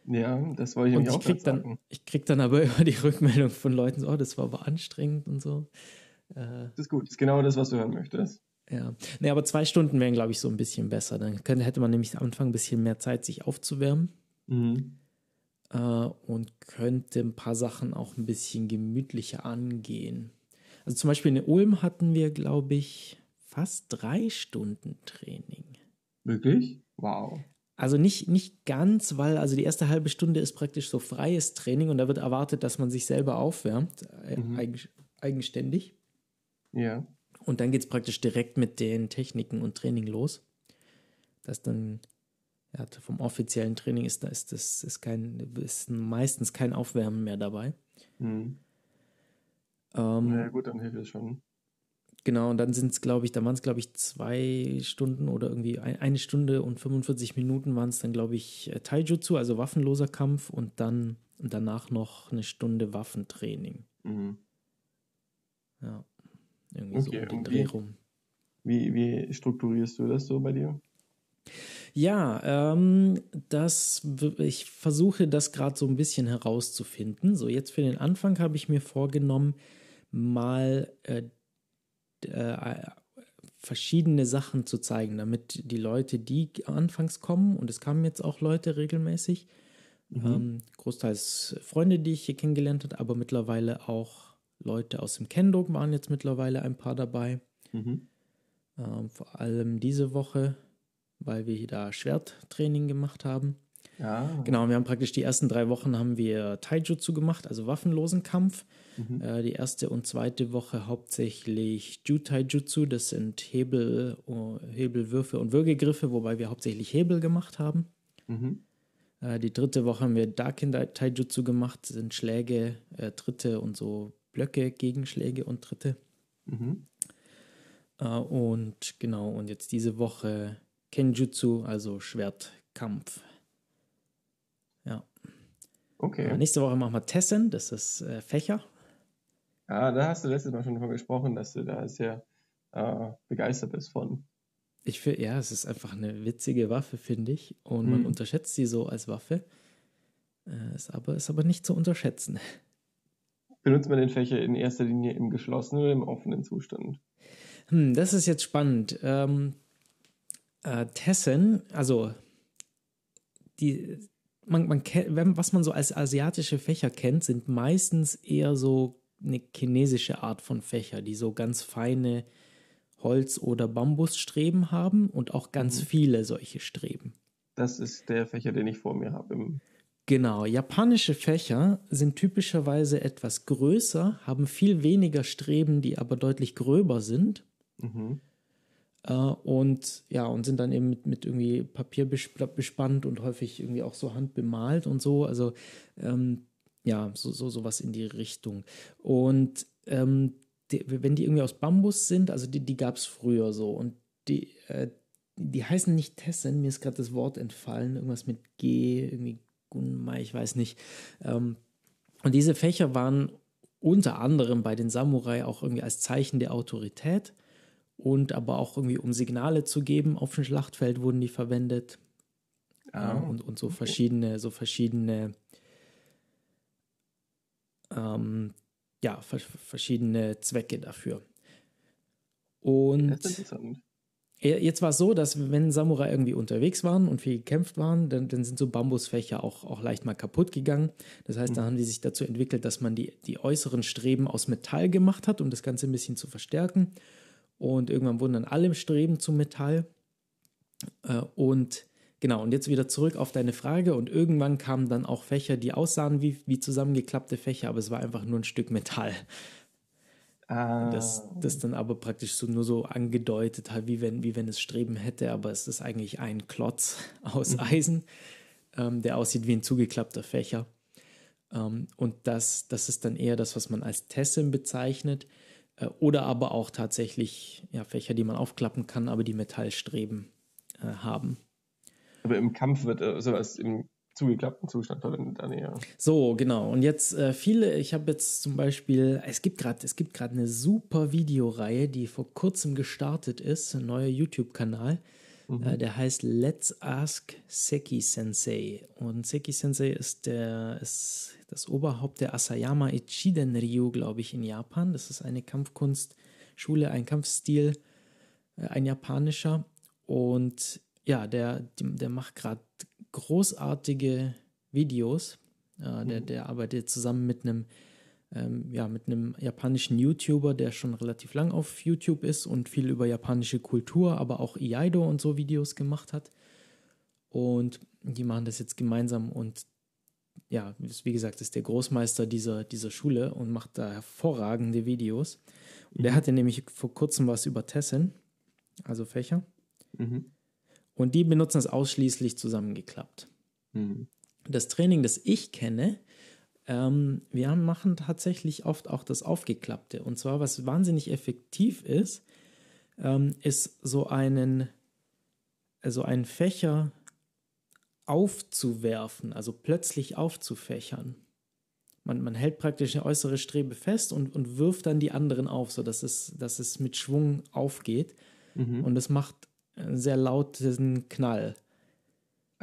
Ja, das wollte ich und ich auch krieg dann, sagen. Ich kriege dann aber immer die Rückmeldung von Leuten, so, oh, das war aber anstrengend und so. Äh, das ist gut, das ist genau das, was du hören möchtest. Ja, nee, aber zwei Stunden wären, glaube ich, so ein bisschen besser. Dann könnte, hätte man nämlich am Anfang ein bisschen mehr Zeit, sich aufzuwärmen. Mhm. Äh, und könnte ein paar Sachen auch ein bisschen gemütlicher angehen. Also zum Beispiel in Ulm hatten wir, glaube ich, fast drei Stunden Training. Wirklich? Wow. Also nicht, nicht ganz, weil also die erste halbe Stunde ist praktisch so freies Training und da wird erwartet, dass man sich selber aufwärmt, äh, mhm. eigen, eigenständig. Ja. Und dann geht es praktisch direkt mit den Techniken und Training los. Das dann ja, vom offiziellen Training ist da ist das ist kein ist meistens kein Aufwärmen mehr dabei. Mhm. Ähm, Na ja, gut, dann hilft es schon. Genau, und dann sind es, glaube ich, da waren es, glaube ich, zwei Stunden oder irgendwie ein, eine Stunde und 45 Minuten waren es dann, glaube ich, äh, Taijutsu, also waffenloser Kampf und dann und danach noch eine Stunde Waffentraining. Mhm. Ja, irgendwie okay, so um den Dreh rum. Wie, wie strukturierst du das so bei dir? Ja, ähm, das, ich versuche das gerade so ein bisschen herauszufinden. So, jetzt für den Anfang habe ich mir vorgenommen, mal äh, äh, verschiedene Sachen zu zeigen, damit die Leute, die anfangs kommen, und es kamen jetzt auch Leute regelmäßig, mhm. ähm, großteils Freunde, die ich hier kennengelernt habe, aber mittlerweile auch Leute aus dem Kendo waren jetzt mittlerweile ein paar dabei. Mhm. Ähm, vor allem diese Woche, weil wir da Schwerttraining gemacht haben. Ja. Genau, wir haben praktisch die ersten drei Wochen haben wir Taijutsu gemacht, also waffenlosen Kampf. Mhm. Äh, die erste und zweite Woche hauptsächlich Ju-Taijutsu, das sind Hebel, uh, Hebelwürfe und Würgegriffe, wobei wir hauptsächlich Hebel gemacht haben. Mhm. Äh, die dritte Woche haben wir Darkin Taijutsu gemacht, das sind Schläge, äh, Tritte und so Blöcke, Gegenschläge und Tritte. Mhm. Äh, und genau, und jetzt diese Woche Kenjutsu, also Schwertkampf. Okay. Äh, nächste Woche machen wir Tessen, das ist äh, Fächer. Ja, da hast du letztes Mal schon davon gesprochen, dass du da sehr äh, begeistert bist von. Ich finde, ja, es ist einfach eine witzige Waffe, finde ich. Und man hm. unterschätzt sie so als Waffe. Äh, ist, aber, ist aber nicht zu unterschätzen. Benutzt man den Fächer in erster Linie im geschlossenen oder im offenen Zustand? Hm, das ist jetzt spannend. Ähm, äh, Tessen, also die, man, man kennt, was man so als asiatische Fächer kennt, sind meistens eher so eine chinesische Art von Fächer, die so ganz feine Holz- oder Bambusstreben haben und auch ganz mhm. viele solche Streben. Das ist der Fächer, den ich vor mir habe. Genau, japanische Fächer sind typischerweise etwas größer, haben viel weniger Streben, die aber deutlich gröber sind. Mhm. Äh, und ja, und sind dann eben mit, mit irgendwie Papier bespannt und häufig irgendwie auch so handbemalt und so. Also ähm, ja, so, so sowas in die Richtung. Und ähm, die, wenn die irgendwie aus Bambus sind, also die, die gab es früher so. Und die, äh, die heißen nicht Tessen, mir ist gerade das Wort entfallen, irgendwas mit G, irgendwie Gunmai, ich weiß nicht. Ähm, und diese Fächer waren unter anderem bei den Samurai auch irgendwie als Zeichen der Autorität und aber auch irgendwie um Signale zu geben auf dem Schlachtfeld wurden die verwendet. Ah. und, und so verschiedene, so verschiedene ähm, ja, verschiedene Zwecke dafür. Und jetzt war es so, dass wenn Samurai irgendwie unterwegs waren und viel gekämpft waren, dann, dann sind so Bambusfächer auch, auch leicht mal kaputt gegangen. Das heißt, mhm. dann haben die sich dazu entwickelt, dass man die, die äußeren Streben aus Metall gemacht hat, um das Ganze ein bisschen zu verstärken. Und irgendwann wurden dann alle Streben zu Metall. Äh, und Genau, und jetzt wieder zurück auf deine Frage. Und irgendwann kamen dann auch Fächer, die aussahen wie, wie zusammengeklappte Fächer, aber es war einfach nur ein Stück Metall. Ah. Das, das dann aber praktisch so nur so angedeutet hat, wie wenn, wie wenn es Streben hätte, aber es ist eigentlich ein Klotz aus mhm. Eisen, ähm, der aussieht wie ein zugeklappter Fächer. Ähm, und das, das ist dann eher das, was man als Tessin bezeichnet. Äh, oder aber auch tatsächlich ja, Fächer, die man aufklappen kann, aber die Metallstreben äh, haben. Aber im Kampf wird äh, sowas im zugeklappten Zustand verwendet dann eher. So, genau. Und jetzt äh, viele, ich habe jetzt zum Beispiel, es gibt gerade, es gibt gerade eine super Videoreihe, die vor kurzem gestartet ist, ein neuer YouTube-Kanal. Mhm. Äh, der heißt Let's Ask Seki Sensei. Und Seki Sensei ist der ist das Oberhaupt der Asayama Ichiden Ryu, glaube ich, in Japan. Das ist eine Kampfkunstschule, ein Kampfstil, äh, ein japanischer. Und ja, der, der macht gerade großartige Videos. Äh, der, mhm. der arbeitet zusammen mit einem ähm, ja, mit einem japanischen YouTuber, der schon relativ lang auf YouTube ist und viel über japanische Kultur, aber auch Iaido und so Videos gemacht hat. Und die machen das jetzt gemeinsam und ja, wie gesagt, ist der Großmeister dieser, dieser Schule und macht da hervorragende Videos. Und mhm. der hatte nämlich vor kurzem was über Tessen, also Fächer. Mhm. Und die benutzen es ausschließlich zusammengeklappt. Mhm. Das Training, das ich kenne, ähm, wir machen tatsächlich oft auch das Aufgeklappte. Und zwar, was wahnsinnig effektiv ist, ähm, ist so einen, also einen Fächer aufzuwerfen, also plötzlich aufzufächern. Man, man hält praktisch eine äußere Strebe fest und, und wirft dann die anderen auf, sodass es, dass es mit Schwung aufgeht. Mhm. Und es macht einen sehr lauten Knall.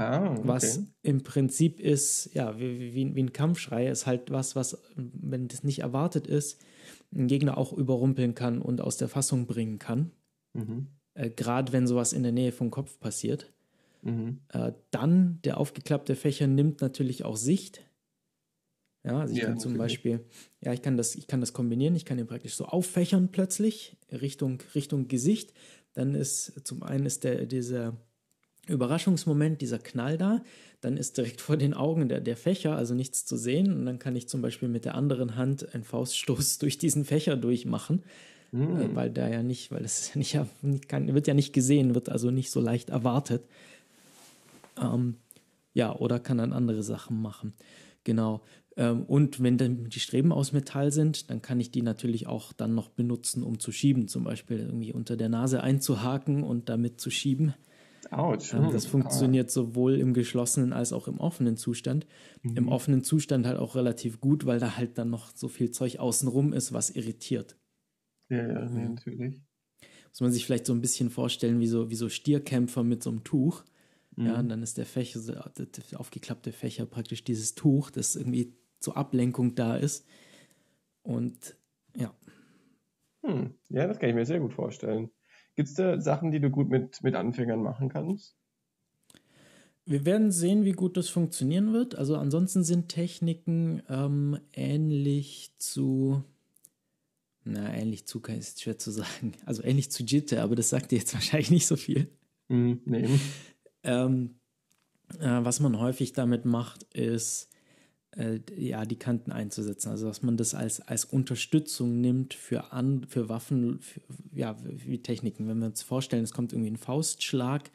Ah, okay. Was im Prinzip ist, ja, wie, wie, wie ein Kampfschrei, ist halt was, was, wenn das nicht erwartet ist, einen Gegner auch überrumpeln kann und aus der Fassung bringen kann. Mhm. Äh, Gerade wenn sowas in der Nähe vom Kopf passiert. Mhm. Äh, dann der aufgeklappte Fächer nimmt natürlich auch Sicht. Ja, also ich ja, kann zum Beispiel, ja, ich kann das, ich kann das kombinieren, ich kann ihn praktisch so auffächern plötzlich Richtung, Richtung Gesicht dann ist zum einen ist der, dieser Überraschungsmoment, dieser Knall da, dann ist direkt vor den Augen der, der Fächer, also nichts zu sehen. Und dann kann ich zum Beispiel mit der anderen Hand einen Fauststoß durch diesen Fächer durchmachen. Mm. weil da ja nicht, weil es ja nicht, kann, wird ja nicht gesehen, wird also nicht so leicht erwartet. Ähm, ja, oder kann dann andere Sachen machen. Genau. Ähm, und wenn dann die Streben aus Metall sind, dann kann ich die natürlich auch dann noch benutzen, um zu schieben, zum Beispiel irgendwie unter der Nase einzuhaken und damit zu schieben. Ouch. Ähm, das hm. funktioniert sowohl im geschlossenen als auch im offenen Zustand. Mhm. Im offenen Zustand halt auch relativ gut, weil da halt dann noch so viel Zeug außenrum ist, was irritiert. Ja, ja, mhm. natürlich. Muss man sich vielleicht so ein bisschen vorstellen, wie so, wie so Stierkämpfer mit so einem Tuch. Mhm. Ja, und dann ist der Fächer, der aufgeklappte Fächer praktisch dieses Tuch, das irgendwie zur Ablenkung da ist. Und ja. Hm. Ja, das kann ich mir sehr gut vorstellen. Gibt es da Sachen, die du gut mit, mit Anfängern machen kannst? Wir werden sehen, wie gut das funktionieren wird. Also ansonsten sind Techniken ähm, ähnlich zu, na, ähnlich zu, ist schwer zu sagen. Also ähnlich zu Jitte, aber das sagt dir jetzt wahrscheinlich nicht so viel. Mm, nee. Ähm, äh, was man häufig damit macht, ist, äh, ja, die Kanten einzusetzen. Also, dass man das als, als Unterstützung nimmt für, an, für Waffen, für, ja, wie Techniken. Wenn wir uns vorstellen, es kommt irgendwie ein Faustschlag,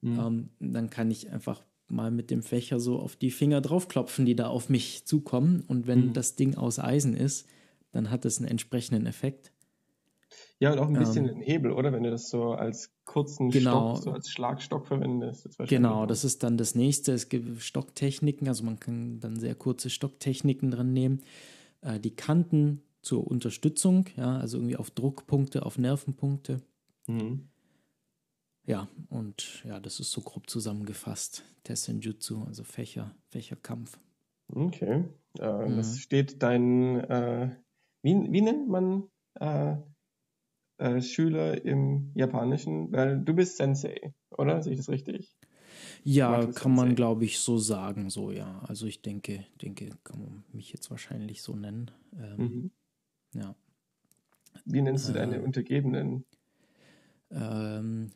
mhm. ähm, dann kann ich einfach mal mit dem Fächer so auf die Finger draufklopfen, die da auf mich zukommen. Und wenn mhm. das Ding aus Eisen ist, dann hat es einen entsprechenden Effekt. Ja, und auch ein bisschen ähm, den Hebel, oder? Wenn du das so als kurzen genau, Stock, so als Schlagstock verwendest. Das genau, das ist dann das nächste. Es gibt Stocktechniken, also man kann dann sehr kurze Stocktechniken dran nehmen. Äh, die Kanten zur Unterstützung, ja, also irgendwie auf Druckpunkte, auf Nervenpunkte. Mhm. Ja, und ja, das ist so grob zusammengefasst. Tessenjutsu, also Fächer, Fächerkampf. Okay. Äh, mhm. Das steht dein, äh, wie, wie nennt man äh, Schüler im Japanischen, weil du bist Sensei, oder? Sehe ich das richtig? Ja, kann Sensei. man, glaube ich, so sagen, so ja. Also ich denke, denke, kann man mich jetzt wahrscheinlich so nennen. Ähm, mhm. Ja. Wie nennst du deine äh, Untergebenen? Ähm,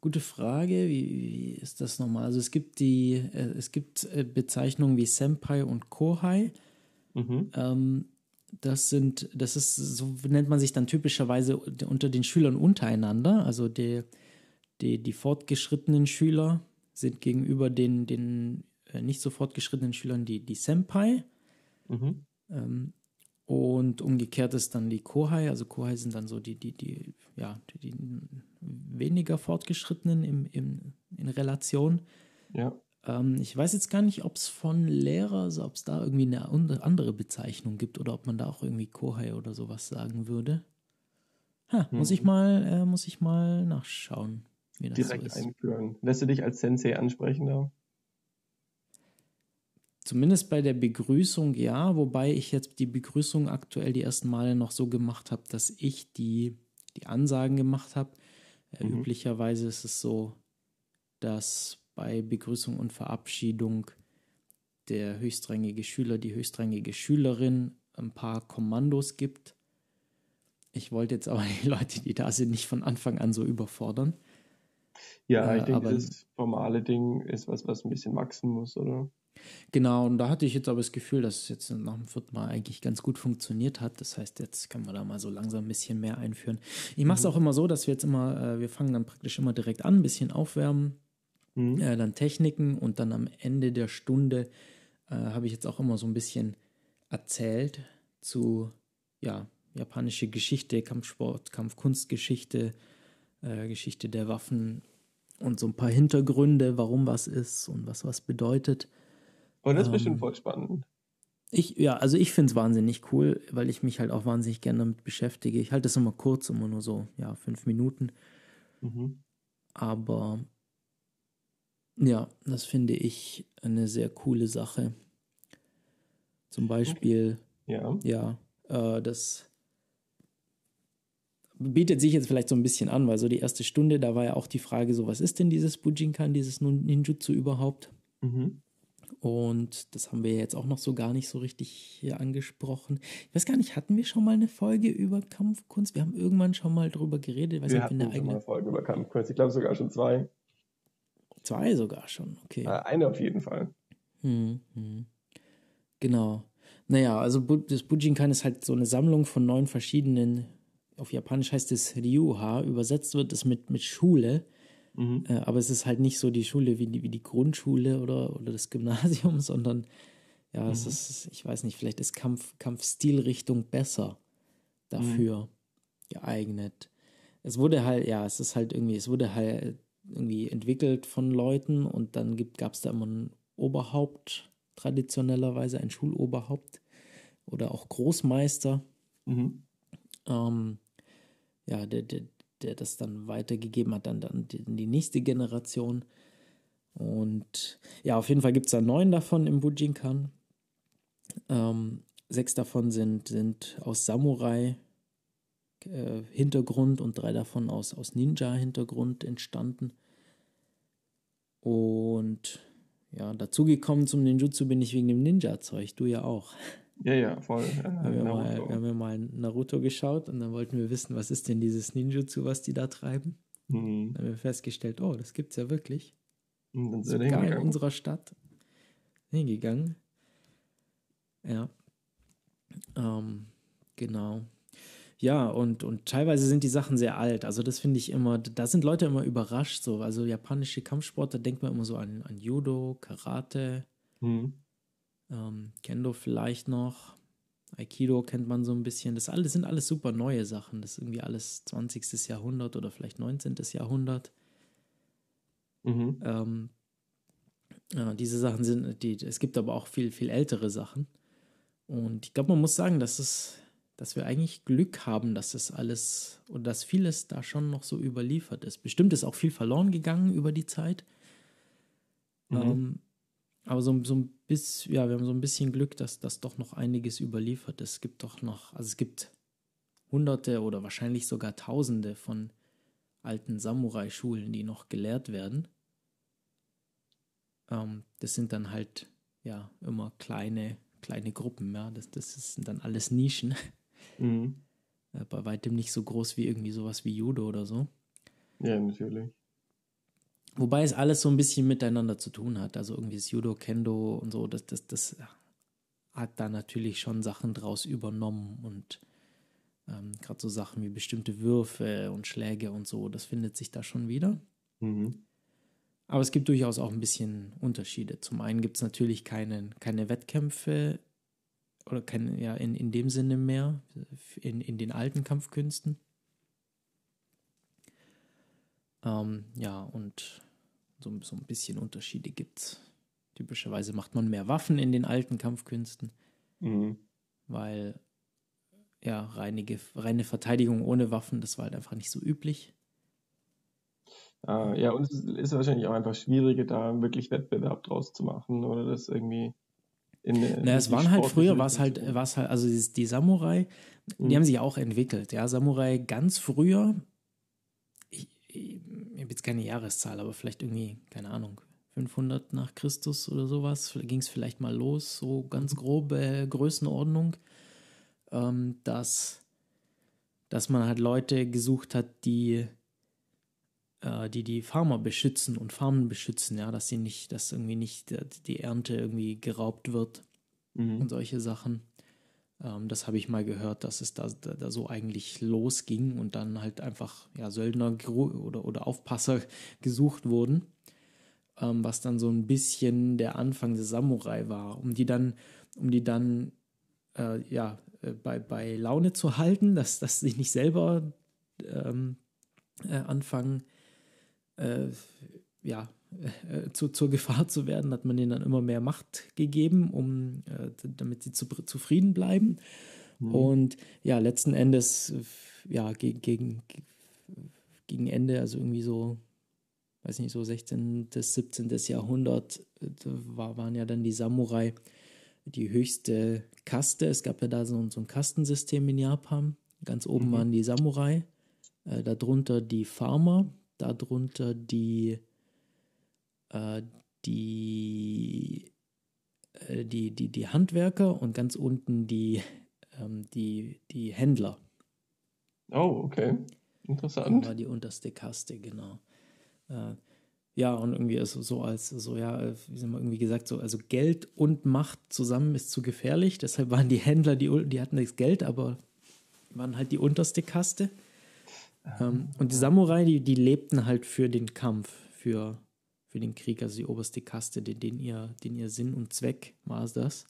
gute Frage. Wie, wie, ist das nochmal? Also es gibt die, äh, es gibt äh, Bezeichnungen wie Senpai und Kohai. Mhm. Ähm, das sind, das ist, so nennt man sich dann typischerweise unter den Schülern untereinander. Also die, die, die fortgeschrittenen Schüler sind gegenüber den, den äh, nicht so fortgeschrittenen Schülern die, die Senpai. Mhm. Ähm, und umgekehrt ist dann die Kohai. Also Kohai sind dann so die, die, die, ja, die, die weniger fortgeschrittenen im, im, in Relation. Ja. Ähm, ich weiß jetzt gar nicht, ob es von Lehrer, also ob es da irgendwie eine andere Bezeichnung gibt oder ob man da auch irgendwie Kohai oder sowas sagen würde. Ha, hm. muss ich mal, äh, muss ich mal nachschauen, wie das Direkt so ist. einführen. Lässt du dich als Sensei ansprechen da? Zumindest bei der Begrüßung ja, wobei ich jetzt die Begrüßung aktuell die ersten Male noch so gemacht habe, dass ich die, die Ansagen gemacht habe. Äh, mhm. Üblicherweise ist es so, dass bei Begrüßung und Verabschiedung der höchstrangige Schüler, die höchstrangige Schülerin ein paar Kommandos gibt. Ich wollte jetzt aber die Leute, die da sind, nicht von Anfang an so überfordern. Ja, ich äh, denke, das formale Ding ist was, was ein bisschen wachsen muss, oder? Genau, und da hatte ich jetzt aber das Gefühl, dass es jetzt nach dem vierten Mal eigentlich ganz gut funktioniert hat. Das heißt, jetzt können wir da mal so langsam ein bisschen mehr einführen. Ich mache es mhm. auch immer so, dass wir jetzt immer, äh, wir fangen dann praktisch immer direkt an, ein bisschen aufwärmen, mhm. äh, dann Techniken und dann am Ende der Stunde äh, habe ich jetzt auch immer so ein bisschen erzählt zu ja, japanische Geschichte, Kampfsport, Kampfkunstgeschichte, äh, Geschichte der Waffen und so ein paar Hintergründe, warum was ist und was was bedeutet. Und das ist ähm, bestimmt voll spannend. Ich, ja, also ich finde es wahnsinnig cool, weil ich mich halt auch wahnsinnig gerne damit beschäftige. Ich halte das immer kurz, immer nur so, ja, fünf Minuten. Mhm. Aber ja, das finde ich eine sehr coole Sache. Zum Beispiel, okay. ja, ja äh, das bietet sich jetzt vielleicht so ein bisschen an, weil so die erste Stunde, da war ja auch die Frage, so was ist denn dieses Bujinkan, dieses Ninjutsu überhaupt? Mhm. Und das haben wir jetzt auch noch so gar nicht so richtig hier angesprochen. Ich weiß gar nicht, hatten wir schon mal eine Folge über Kampfkunst? Wir haben irgendwann schon mal drüber geredet. Ich weiß wir nicht, hatten schon mal eine Folge über Kampfkunst. Ich glaube sogar schon zwei. Zwei sogar schon, okay. Äh, eine auf jeden Fall. Hm, hm. Genau. Naja, also das Bujinkan ist halt so eine Sammlung von neun verschiedenen, auf Japanisch heißt es Ryuha, übersetzt wird es mit, mit Schule. Mhm. Äh, aber es ist halt nicht so die Schule wie die, wie die Grundschule oder, oder das Gymnasium, sondern ja, mhm. es ist, ich weiß nicht, vielleicht ist Kampf, Kampfstilrichtung besser dafür mhm. geeignet. Es wurde halt, ja, es ist halt irgendwie, es wurde halt irgendwie entwickelt von Leuten und dann gab es da immer ein Oberhaupt, traditionellerweise ein Schuloberhaupt oder auch Großmeister. Mhm. Ähm, ja, der, der, der das dann weitergegeben hat, dann, dann die, die nächste Generation. Und ja, auf jeden Fall gibt es da neun davon im Bujinkan. Ähm, sechs davon sind, sind aus Samurai Hintergrund und drei davon aus, aus Ninja-Hintergrund entstanden. Und ja, dazugekommen zum Ninjutsu bin ich wegen dem Ninja-Zeug, du ja auch. Ja, ja, voll. Wir, haben mal, wir haben ja mal Naruto geschaut und dann wollten wir wissen, was ist denn dieses Ninjutsu, was die da treiben. Mhm. Dann haben wir festgestellt, oh, das gibt's ja wirklich. Und dann sind wir Sogar in unserer Stadt hingegangen. Ja. Ähm, genau. Ja, und, und teilweise sind die Sachen sehr alt. Also das finde ich immer, da sind Leute immer überrascht. So. Also japanische Kampfsport, da denkt man immer so an, an Judo, Karate, mhm. ähm, Kendo vielleicht noch. Aikido kennt man so ein bisschen. Das alles sind alles super neue Sachen. Das ist irgendwie alles 20. Jahrhundert oder vielleicht 19. Jahrhundert. Mhm. Ähm, ja, diese Sachen sind, die, es gibt aber auch viel, viel ältere Sachen. Und ich glaube, man muss sagen, dass es, dass wir eigentlich Glück haben, dass es alles und dass vieles da schon noch so überliefert ist. Bestimmt ist auch viel verloren gegangen über die Zeit. Mhm. Ähm, aber so, so ein bisschen, ja, wir haben so ein bisschen Glück, dass das doch noch einiges überliefert ist. Es gibt doch noch, also es gibt hunderte oder wahrscheinlich sogar tausende von alten Samurai-Schulen, die noch gelehrt werden. Ähm, das sind dann halt ja immer kleine, kleine Gruppen, ja. Das, das sind dann alles Nischen. Mhm. Bei weitem nicht so groß wie irgendwie sowas wie Judo oder so. Ja, natürlich. Wobei es alles so ein bisschen miteinander zu tun hat. Also irgendwie das Judo, Kendo und so, das, das, das hat da natürlich schon Sachen draus übernommen und ähm, gerade so Sachen wie bestimmte Würfe und Schläge und so, das findet sich da schon wieder. Mhm. Aber es gibt durchaus auch ein bisschen Unterschiede. Zum einen gibt es natürlich keine, keine Wettkämpfe oder keine, ja, in, in dem Sinne mehr, in, in den alten Kampfkünsten. Ähm, ja, und so, so ein bisschen Unterschiede gibt es. Typischerweise macht man mehr Waffen in den alten Kampfkünsten, mhm. weil ja, reinige, reine Verteidigung ohne Waffen, das war halt einfach nicht so üblich. Äh, ja, und es ist wahrscheinlich auch einfach schwieriger, da wirklich Wettbewerb draus zu machen oder das irgendwie in eine. Na, es waren halt früher, war es halt, war halt, also die, die Samurai, mhm. die haben sich auch entwickelt. Ja, Samurai ganz früher, ich, ich, ich habe jetzt keine Jahreszahl, aber vielleicht irgendwie, keine Ahnung, 500 nach Christus oder sowas, ging es vielleicht mal los, so ganz grobe Größenordnung, ähm, dass, dass man halt Leute gesucht hat, die äh, die die Farmer beschützen und Farmen beschützen, ja, dass sie nicht, dass irgendwie nicht die Ernte irgendwie geraubt wird mhm. und solche Sachen. Ähm, das habe ich mal gehört, dass es da, da, da, so eigentlich losging und dann halt einfach ja, Söldner oder, oder Aufpasser gesucht wurden, ähm, was dann so ein bisschen der Anfang des Samurai war, um die dann, um die dann äh, ja, äh, bei, bei Laune zu halten, dass, dass sie nicht selber ähm, äh, anfangen, äh, ja, äh, zu, zur Gefahr zu werden, hat man ihnen dann immer mehr Macht gegeben, um äh, damit sie zu, zufrieden bleiben. Mhm. Und ja, letzten Endes, ja, gegen, gegen, gegen Ende, also irgendwie so, weiß nicht, so 16. bis 17. Jahrhundert, äh, war, waren ja dann die Samurai die höchste Kaste. Es gab ja da so, so ein Kastensystem in Japan. Ganz oben mhm. waren die Samurai, äh, darunter die Farmer, darunter die, äh, die, äh, die, die, die Handwerker und ganz unten die, ähm, die, die Händler. Oh, okay. Interessant. Das war die unterste Kaste, genau. Äh, ja, und irgendwie ist es so als, so, ja, wie sind wir irgendwie gesagt, so, also Geld und Macht zusammen ist zu gefährlich. Deshalb waren die Händler, die, die hatten das Geld, aber waren halt die unterste Kaste. Ähm, und die Samurai, die, die lebten halt für den Kampf, für, für den Krieg, also die oberste Kaste, den, den, ihr, den ihr Sinn und Zweck war es das.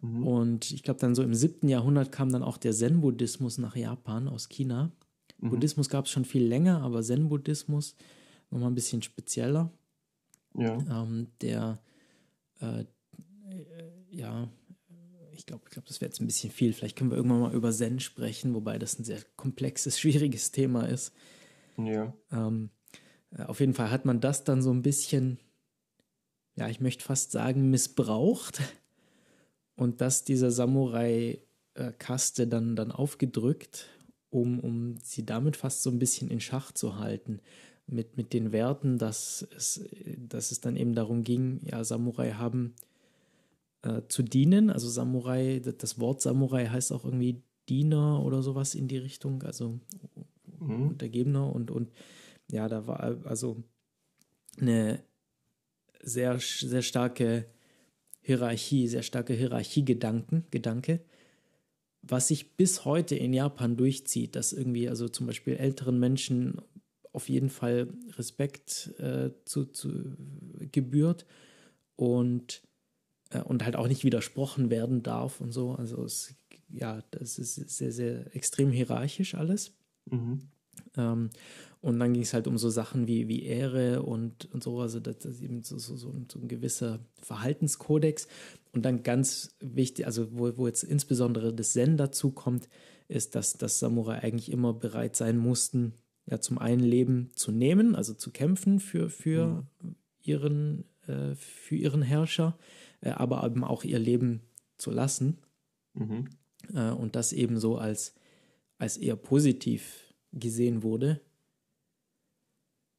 Mhm. Und ich glaube, dann so im siebten Jahrhundert kam dann auch der Zen-Buddhismus nach Japan aus China. Mhm. Buddhismus gab es schon viel länger, aber Zen-Buddhismus nochmal ein bisschen spezieller. Ja. Ähm, der, äh, äh ja, ich glaube, ich glaub, das wäre jetzt ein bisschen viel. Vielleicht können wir irgendwann mal über Zen sprechen, wobei das ein sehr komplexes, schwieriges Thema ist. Ja. Ähm, äh, auf jeden Fall hat man das dann so ein bisschen ja, ich möchte fast sagen, missbraucht und dass dieser Samurai-Kaste dann, dann aufgedrückt, um, um sie damit fast so ein bisschen in Schach zu halten. Mit, mit den Werten, dass es, dass es dann eben darum ging, ja, Samurai haben äh, zu dienen. Also Samurai, das Wort Samurai heißt auch irgendwie Diener oder sowas in die Richtung, also mhm. Untergebener und, und ja, da war also eine sehr, sehr starke Hierarchie, sehr starke Hierarchiegedanken, Gedanke, was sich bis heute in Japan durchzieht, dass irgendwie, also zum Beispiel älteren Menschen auf jeden Fall Respekt äh, zu, zu gebührt und, und halt auch nicht widersprochen werden darf und so. Also es, ja, das ist sehr, sehr extrem hierarchisch alles. Mhm. Ähm, und dann ging es halt um so Sachen wie, wie Ehre und, und so, also das, ist eben so, so, so, ein, so ein gewisser Verhaltenskodex. Und dann ganz wichtig, also wo, wo jetzt insbesondere das Zen dazu kommt, ist, dass, dass Samurai eigentlich immer bereit sein mussten, ja, zum einen Leben zu nehmen, also zu kämpfen für, für, mhm. ihren, äh, für ihren Herrscher, äh, aber eben auch ihr Leben zu lassen. Mhm. Äh, und das eben so als, als eher positiv gesehen wurde,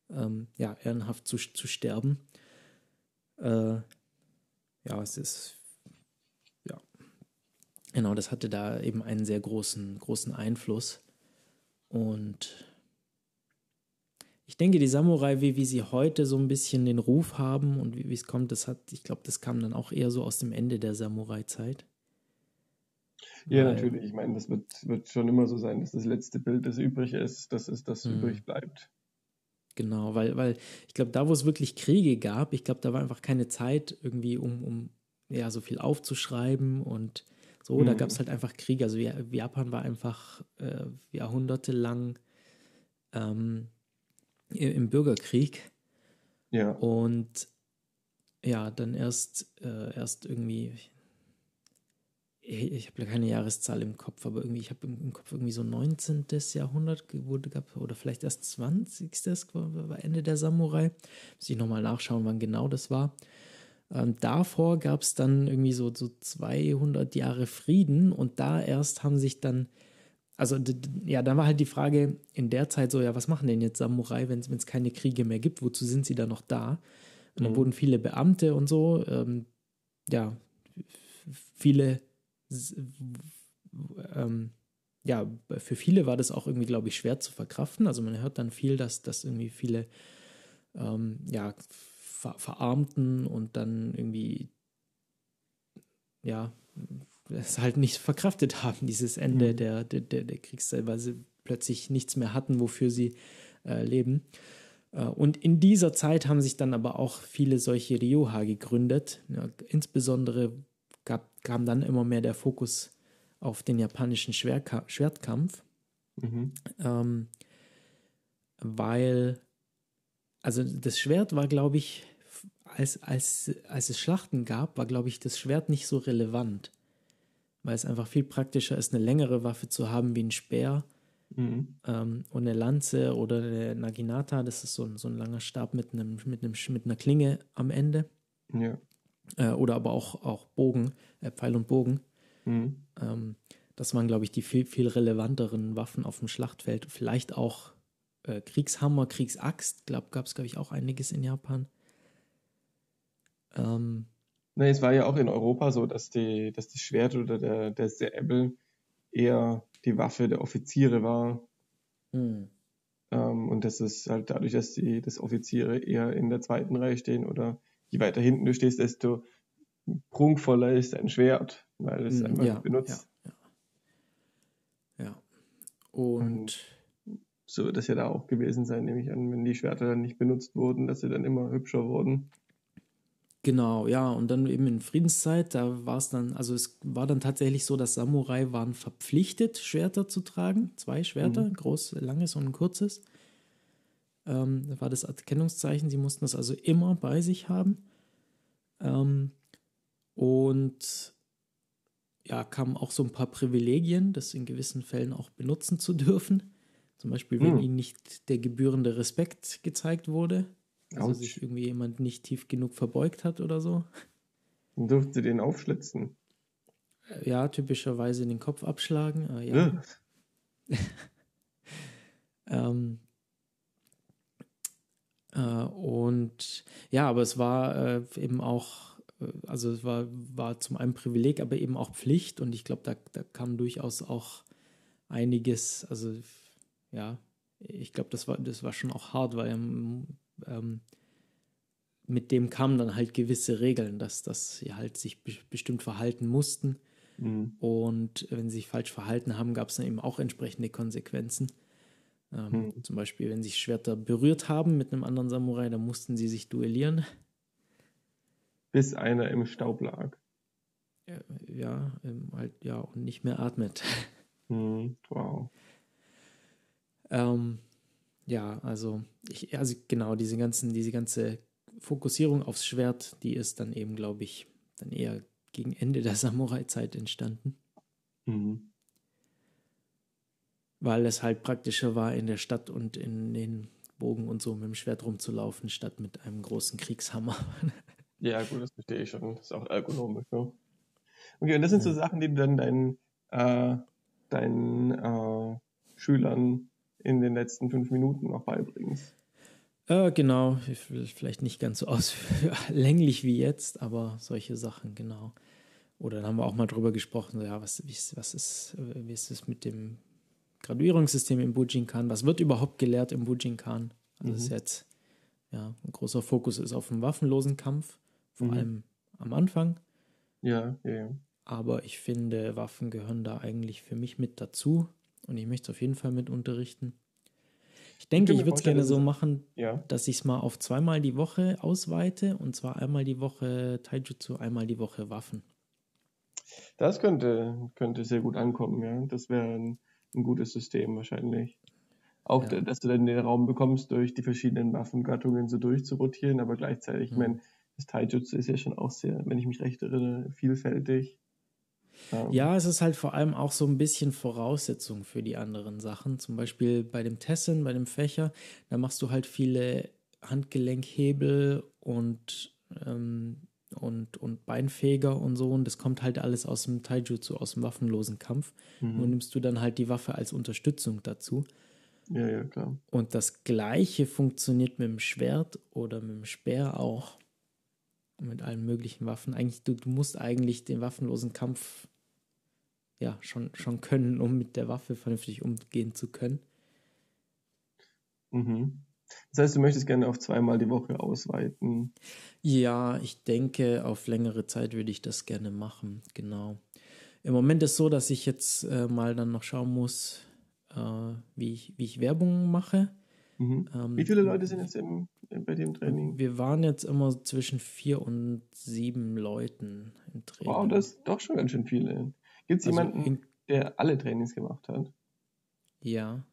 ähm, ja, ehrenhaft zu, zu sterben. Äh, ja, es ist, ja, genau, das hatte da eben einen sehr großen, großen Einfluss. Und ich denke, die Samurai, wie, wie sie heute so ein bisschen den Ruf haben und wie, wie es kommt, das hat, ich glaube, das kam dann auch eher so aus dem Ende der Samurai-Zeit. Ja, Weil, natürlich. Ich meine, das wird, wird schon immer so sein, dass das letzte Bild, das übrig ist, das ist das mhm. übrig bleibt. Genau, weil, weil ich glaube, da, wo es wirklich Kriege gab, ich glaube, da war einfach keine Zeit irgendwie, um, um ja, so viel aufzuschreiben und so. Mhm. Da gab es halt einfach Kriege. Also Japan war einfach äh, jahrhundertelang ähm, im Bürgerkrieg. Ja. Und ja, dann erst, äh, erst irgendwie, ich habe keine Jahreszahl im Kopf, aber irgendwie, ich habe im, Kopf irgendwie so 19. Jahrhundert wurde, gab, oder vielleicht erst 20. war Ende der Samurai. Muss ich nochmal nachschauen, wann genau das war. Ähm, davor gab es dann irgendwie so, so 200 Jahre Frieden und da erst haben sich dann, also ja, dann war halt die Frage in der Zeit so, ja, was machen denn jetzt Samurai, wenn es keine Kriege mehr gibt? Wozu sind sie dann noch da? Und dann mhm. wurden viele Beamte und so, ähm, ja, viele ähm, ja, für viele war das auch irgendwie, glaube ich, schwer zu verkraften. Also man hört dann viel, dass, dass irgendwie viele ähm, ja, ver verarmten und dann irgendwie ja, es halt nicht verkraftet haben, dieses Ende mhm. der, der, der Kriegszeit, weil sie plötzlich nichts mehr hatten, wofür sie äh, leben. Äh, und in dieser Zeit haben sich dann aber auch viele solche Ryoha gegründet. Ja, insbesondere gab, kam dann immer mehr der Fokus auf den japanischen Schwerka Schwertkampf. Mhm. Ähm, weil, also das Schwert war, glaube ich, als, als, als es Schlachten gab, war, glaube ich, das Schwert nicht so relevant. Weil es einfach viel praktischer ist, eine längere Waffe zu haben wie ein Speer. Mhm. Ähm, und eine Lanze oder eine Naginata, das ist so ein, so ein langer Stab mit, einem, mit, einem, mit einer Klinge am Ende. Ja äh, oder aber auch, auch Bogen, äh, Pfeil und Bogen. Mhm. Ähm, das waren, glaube ich, die viel, viel relevanteren Waffen auf dem Schlachtfeld. Vielleicht auch äh, Kriegshammer, Kriegsaxt, glaube gab es, glaube ich, auch einiges in Japan. Ähm, nee, es war ja auch in Europa so, dass, die, dass das Schwert oder der, der Säbel eher die Waffe der Offiziere war. Mhm. Ähm, und das ist halt dadurch, dass die dass Offiziere eher in der zweiten Reihe stehen oder je weiter hinten du stehst, desto prunkvoller ist ein Schwert, weil es hm, einfach ja, benutzt. Ja, ja. ja. Und, Und so wird das ja da auch gewesen sein, nehme ich an, wenn die Schwerter dann nicht benutzt wurden, dass sie dann immer hübscher wurden. Genau, ja, und dann eben in Friedenszeit, da war es dann, also es war dann tatsächlich so, dass Samurai waren verpflichtet, Schwerter zu tragen, zwei Schwerter, mhm. ein großes, langes und ein kurzes. Ähm, das war das Erkennungszeichen. Sie mussten das also immer bei sich haben. Ähm, und ja, kamen auch so ein paar Privilegien, das in gewissen Fällen auch benutzen zu dürfen. Zum Beispiel, wenn hm. ihnen nicht der gebührende Respekt gezeigt wurde. Also Ouch. sich irgendwie jemand nicht tief genug verbeugt hat oder so. Dann durften sie den aufschlitzen. Äh, ja, typischerweise den Kopf abschlagen. Äh, ja. ähm, äh, und ja, aber es war äh, eben auch, äh, also es war, war zum einen Privileg, aber eben auch Pflicht. Und ich glaube, da, da kam durchaus auch einiges, also ja, ich glaube, das war, das war schon auch hart, weil ähm, mit dem kamen dann halt gewisse Regeln, dass, dass sie halt sich be bestimmt verhalten mussten. Mhm. Und wenn sie sich falsch verhalten haben, gab es dann eben auch entsprechende Konsequenzen. Ähm, mhm. Zum Beispiel, wenn sich Schwerter berührt haben mit einem anderen Samurai, dann mussten sie sich duellieren. Bis einer im Staub lag. Ja, ja, halt, ja und nicht mehr atmet. Mhm. Wow. Ähm, ja, also, ich, also genau, diese ganzen, diese ganze Fokussierung aufs Schwert, die ist dann eben, glaube ich, dann eher gegen Ende der Samurai-Zeit entstanden. Mhm. Weil es halt praktischer war, in der Stadt und in den Bogen und so mit dem Schwert rumzulaufen, statt mit einem großen Kriegshammer. ja, gut, das verstehe ich schon. Das ist auch ergonomisch. Ne? Okay, und das sind ja. so Sachen, die du dann deinen, äh, deinen äh, Schülern in den letzten fünf Minuten noch beibringst. Äh, genau, vielleicht nicht ganz so auslänglich wie jetzt, aber solche Sachen, genau. Oder dann haben wir auch mal drüber gesprochen, ja, was, was ist, wie ist es mit dem Graduierungssystem im Bujinkan? Was wird überhaupt gelehrt im Bujinkan? Also mhm. ist jetzt, ja, ein großer Fokus ist auf dem waffenlosen Kampf, vor mhm. allem am Anfang. Ja, ja, ja. Aber ich finde, Waffen gehören da eigentlich für mich mit dazu und ich möchte es auf jeden Fall mit unterrichten. Ich denke, ich, ich würde es gerne so machen, ja. dass ich es mal auf zweimal die Woche ausweite und zwar einmal die Woche Taijutsu, einmal die Woche Waffen. Das könnte, könnte sehr gut ankommen, ja. Das wäre ein, ein, gutes System wahrscheinlich. Auch, ja. dass du dann den Raum bekommst, durch die verschiedenen Waffengattungen so durchzurotieren, aber gleichzeitig, mhm. ich meine, das Taijutsu ist ja schon auch sehr, wenn ich mich recht erinnere, vielfältig. Ähm, ja, es ist halt vor allem auch so ein bisschen Voraussetzung für die anderen Sachen. Zum Beispiel bei dem Tessen, bei dem Fächer, da machst du halt viele Handgelenkhebel und, ähm, und, und Beinfeger und so. Und das kommt halt alles aus dem Taijutsu, aus dem waffenlosen Kampf. Mhm. Nur nimmst du dann halt die Waffe als Unterstützung dazu. Ja, ja, klar. Und das Gleiche funktioniert mit dem Schwert oder mit dem Speer auch mit allen möglichen Waffen. Eigentlich, du, du musst eigentlich den waffenlosen Kampf ja schon, schon können, um mit der Waffe vernünftig umgehen zu können. Mhm. Das heißt, du möchtest gerne auf zweimal die Woche ausweiten. Ja, ich denke, auf längere Zeit würde ich das gerne machen, genau. Im Moment ist es so, dass ich jetzt äh, mal dann noch schauen muss, äh, wie, ich, wie ich Werbung mache. Mhm. Ähm, Wie viele Leute sind jetzt im, bei dem Training? Wir waren jetzt immer zwischen vier und sieben Leuten im Training. Wow, das ist doch schon ganz schön viele. Gibt es also jemanden, der alle Trainings gemacht hat? Ja.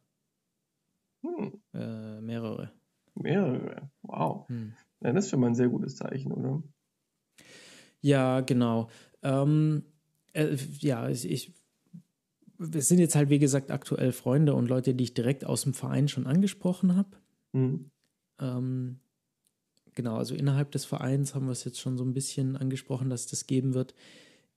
Hm. Äh, mehrere. Mehrere, wow. Hm. Ja, das ist schon mal ein sehr gutes Zeichen, oder? Ja, genau. Ähm, äh, ja, ich, wir sind jetzt halt, wie gesagt, aktuell Freunde und Leute, die ich direkt aus dem Verein schon angesprochen habe. Mhm. Ähm, genau, also innerhalb des Vereins haben wir es jetzt schon so ein bisschen angesprochen, dass es das geben wird.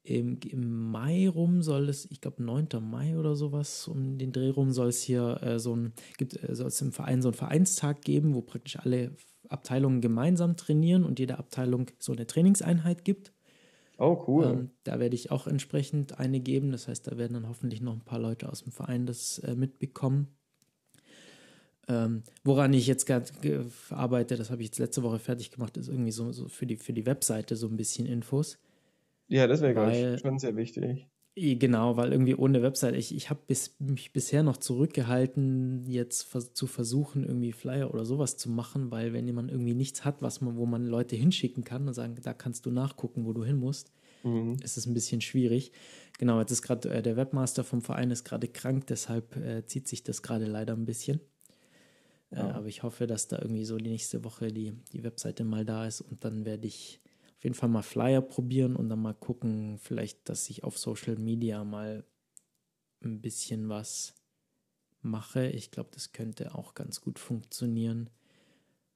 Im, Im, Mai rum soll es, ich glaube 9. Mai oder sowas, um den Dreh rum soll es hier äh, so ein, gibt, äh, soll es im Verein so einen Vereinstag geben, wo praktisch alle Abteilungen gemeinsam trainieren und jede Abteilung so eine Trainingseinheit gibt. Oh, cool. Ähm, da werde ich auch entsprechend eine geben. Das heißt, da werden dann hoffentlich noch ein paar Leute aus dem Verein das äh, mitbekommen. Ähm, woran ich jetzt gerade arbeite, das habe ich jetzt letzte Woche fertig gemacht, ist irgendwie so, so, für, die, für die Webseite so ein bisschen Infos. Ja, das wäre schon sehr wichtig. Genau, weil irgendwie ohne Website, ich, ich habe bis, mich bisher noch zurückgehalten, jetzt vers zu versuchen, irgendwie Flyer oder sowas zu machen, weil wenn jemand irgendwie nichts hat, was man, wo man Leute hinschicken kann und sagen, da kannst du nachgucken, wo du hin musst, mhm. ist es ein bisschen schwierig. Genau, jetzt ist gerade äh, der Webmaster vom Verein ist gerade krank, deshalb äh, zieht sich das gerade leider ein bisschen. Äh, ja. aber ich hoffe, dass da irgendwie so die nächste Woche die, die Webseite mal da ist und dann werde ich auf jeden Fall mal Flyer probieren und dann mal gucken, vielleicht, dass ich auf Social Media mal ein bisschen was mache. Ich glaube, das könnte auch ganz gut funktionieren.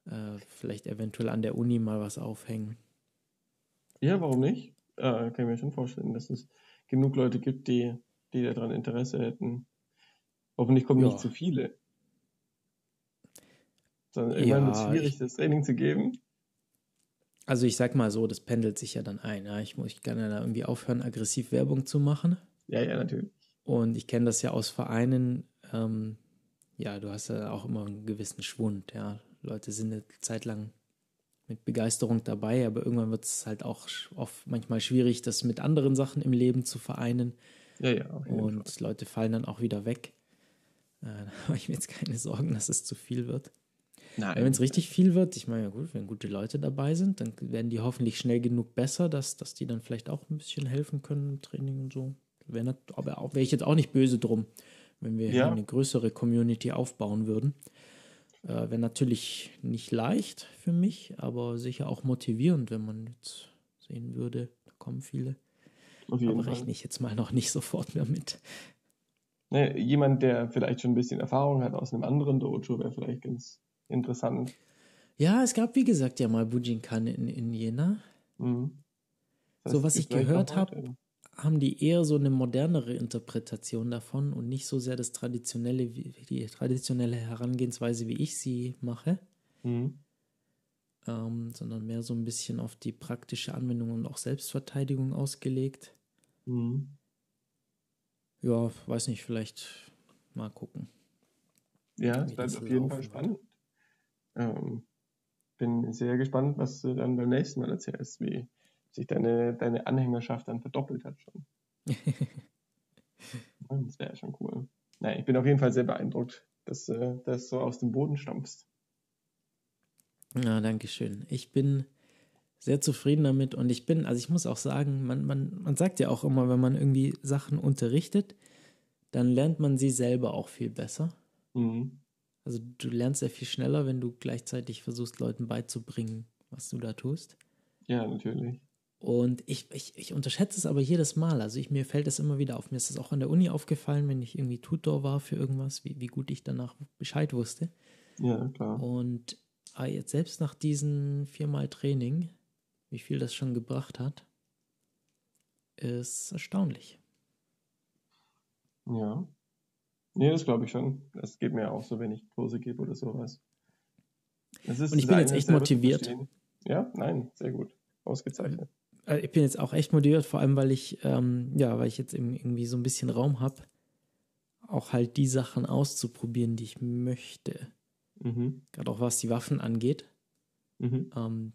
äh, vielleicht eventuell an der Uni mal was aufhängen. Ja, warum nicht? Äh, kann ich mir schon vorstellen, dass es genug Leute gibt, die, die daran Interesse hätten. Hoffentlich kommen ja. nicht zu viele. Sondern irgendwann ja, wird es schwierig, ich, das Training zu geben. Also ich sag mal so, das pendelt sich ja dann ein. Ja? Ich muss gerne da irgendwie aufhören, aggressiv Werbung zu machen. Ja, ja, natürlich. Und ich kenne das ja aus Vereinen. Ähm, ja, du hast ja auch immer einen gewissen Schwund. Ja, Leute sind eine Zeit lang mit Begeisterung dabei, aber irgendwann wird es halt auch oft manchmal schwierig, das mit anderen Sachen im Leben zu vereinen. Ja, ja. Und Fall. Leute fallen dann auch wieder weg. Äh, da habe ich mir jetzt keine Sorgen, dass es zu viel wird. Nein. Wenn es richtig viel wird, ich meine, ja gut, wenn gute Leute dabei sind, dann werden die hoffentlich schnell genug besser, dass, dass die dann vielleicht auch ein bisschen helfen können im Training und so. Wäre aber auch, wäre ich jetzt auch nicht böse drum, wenn wir ja. eine größere Community aufbauen würden. Äh, wäre natürlich nicht leicht für mich, aber sicher auch motivierend, wenn man jetzt sehen würde, da kommen viele. aber rechne ich jetzt mal noch nicht sofort mehr mit. Ne, jemand, der vielleicht schon ein bisschen Erfahrung hat aus einem anderen Dojo, wäre vielleicht ganz interessant. Ja, es gab wie gesagt ja mal Bujinkan in, in Jena. Mhm. Das so was ich gehört habe, haben die eher so eine modernere Interpretation davon und nicht so sehr das traditionelle, die traditionelle Herangehensweise, wie ich sie mache, mhm. ähm, sondern mehr so ein bisschen auf die praktische Anwendung und auch Selbstverteidigung ausgelegt. Mhm. Ja, weiß nicht, vielleicht mal gucken. Ja, es bleibt auf jeden Fall spannend. Ähm, bin sehr gespannt, was du dann beim nächsten Mal erzählst, wie sich deine, deine Anhängerschaft dann verdoppelt hat schon. das wäre ja schon cool. Naja, ich bin auf jeden Fall sehr beeindruckt, dass du das so aus dem Boden stampfst. Ja, danke schön. Ich bin sehr zufrieden damit und ich bin, also ich muss auch sagen, man, man, man sagt ja auch immer, wenn man irgendwie Sachen unterrichtet, dann lernt man sie selber auch viel besser. Mhm. Also du lernst sehr viel schneller, wenn du gleichzeitig versuchst, Leuten beizubringen, was du da tust. Ja, natürlich. Und ich, ich, ich unterschätze es aber jedes Mal. Also ich, mir fällt es immer wieder auf. Mir ist es auch an der Uni aufgefallen, wenn ich irgendwie Tutor war für irgendwas, wie, wie gut ich danach Bescheid wusste. Ja, klar. Und ah, jetzt selbst nach diesen viermal Training, wie viel das schon gebracht hat, ist erstaunlich. Ja. Nee, das glaube ich schon. Das geht mir auch so, wenn ich Kurse gebe oder sowas. Und ich bin jetzt echt motiviert. Ja, nein, sehr gut. Ausgezeichnet. Äh, ich bin jetzt auch echt motiviert, vor allem weil ich, ähm, ja, weil ich jetzt irgendwie so ein bisschen Raum habe, auch halt die Sachen auszuprobieren, die ich möchte. Mhm. Gerade auch was die Waffen angeht. Mhm. Ähm,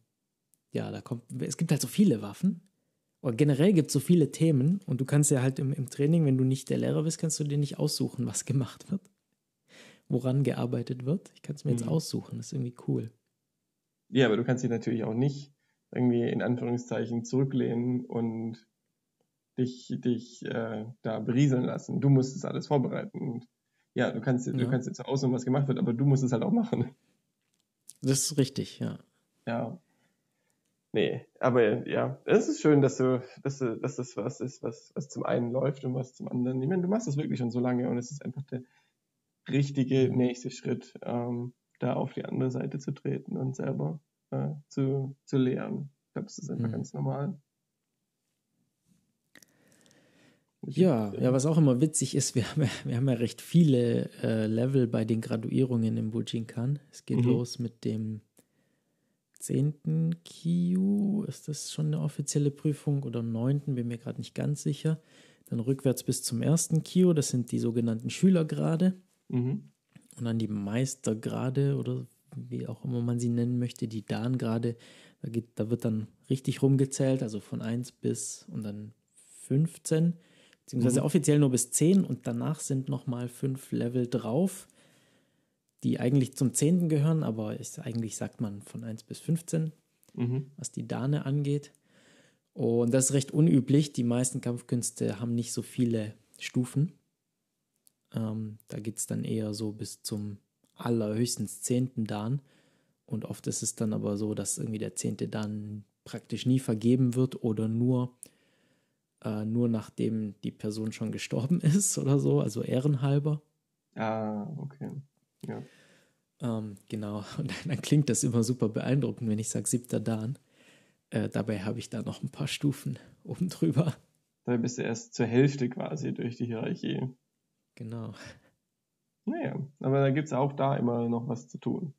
ja, da kommt, es gibt halt so viele Waffen. Oder generell gibt es so viele Themen und du kannst ja halt im, im Training, wenn du nicht der Lehrer bist, kannst du dir nicht aussuchen, was gemacht wird, woran gearbeitet wird. Ich kann es mir mhm. jetzt aussuchen, das ist irgendwie cool. Ja, aber du kannst dich natürlich auch nicht irgendwie in Anführungszeichen zurücklehnen und dich, dich äh, da berieseln lassen. Du musst es alles vorbereiten. Und ja, du kannst, ja. du kannst jetzt aussuchen, was gemacht wird, aber du musst es halt auch machen. Das ist richtig, ja. Ja. Nee, aber ja, es ist schön, dass du, dass du, dass das was ist, was, was zum einen läuft und was zum anderen. Ich meine, du machst das wirklich schon so lange und es ist einfach der richtige nächste Schritt, ähm, da auf die andere Seite zu treten und selber äh, zu, zu lehren. Ich glaube, das ist einfach mhm. ganz normal. Ja, ja, was auch immer witzig ist, wir haben ja, wir haben ja recht viele äh, Level bei den Graduierungen im Bujinkan. Es geht mhm. los mit dem 10. Kyu, ist das schon eine offizielle Prüfung oder 9. bin mir gerade nicht ganz sicher. Dann rückwärts bis zum ersten Kyu, das sind die sogenannten Schülergrade. Mhm. Und dann die Meistergrade oder wie auch immer man sie nennen möchte, die Dan gerade, da, da wird dann richtig rumgezählt, also von 1 bis und dann 15, beziehungsweise mhm. offiziell nur bis 10 und danach sind nochmal 5 Level drauf, die eigentlich zum 10. gehören, aber ist, eigentlich sagt man von 1 bis 15, mhm. was die Dane angeht. Und das ist recht unüblich. Die meisten Kampfkünste haben nicht so viele Stufen. Ähm, da geht es dann eher so bis zum allerhöchstens zehnten Dan. Und oft ist es dann aber so, dass irgendwie der zehnte Dan praktisch nie vergeben wird oder nur, äh, nur nachdem die Person schon gestorben ist oder so, also ehrenhalber. Ah, okay. Ja. Ähm, genau, und dann klingt das immer super beeindruckend, wenn ich sage siebter Dan. Äh, dabei habe ich da noch ein paar Stufen oben drüber. Da bist du erst zur Hälfte quasi durch die Hierarchie. Genau. Naja, aber da gibt es auch da immer noch was zu tun.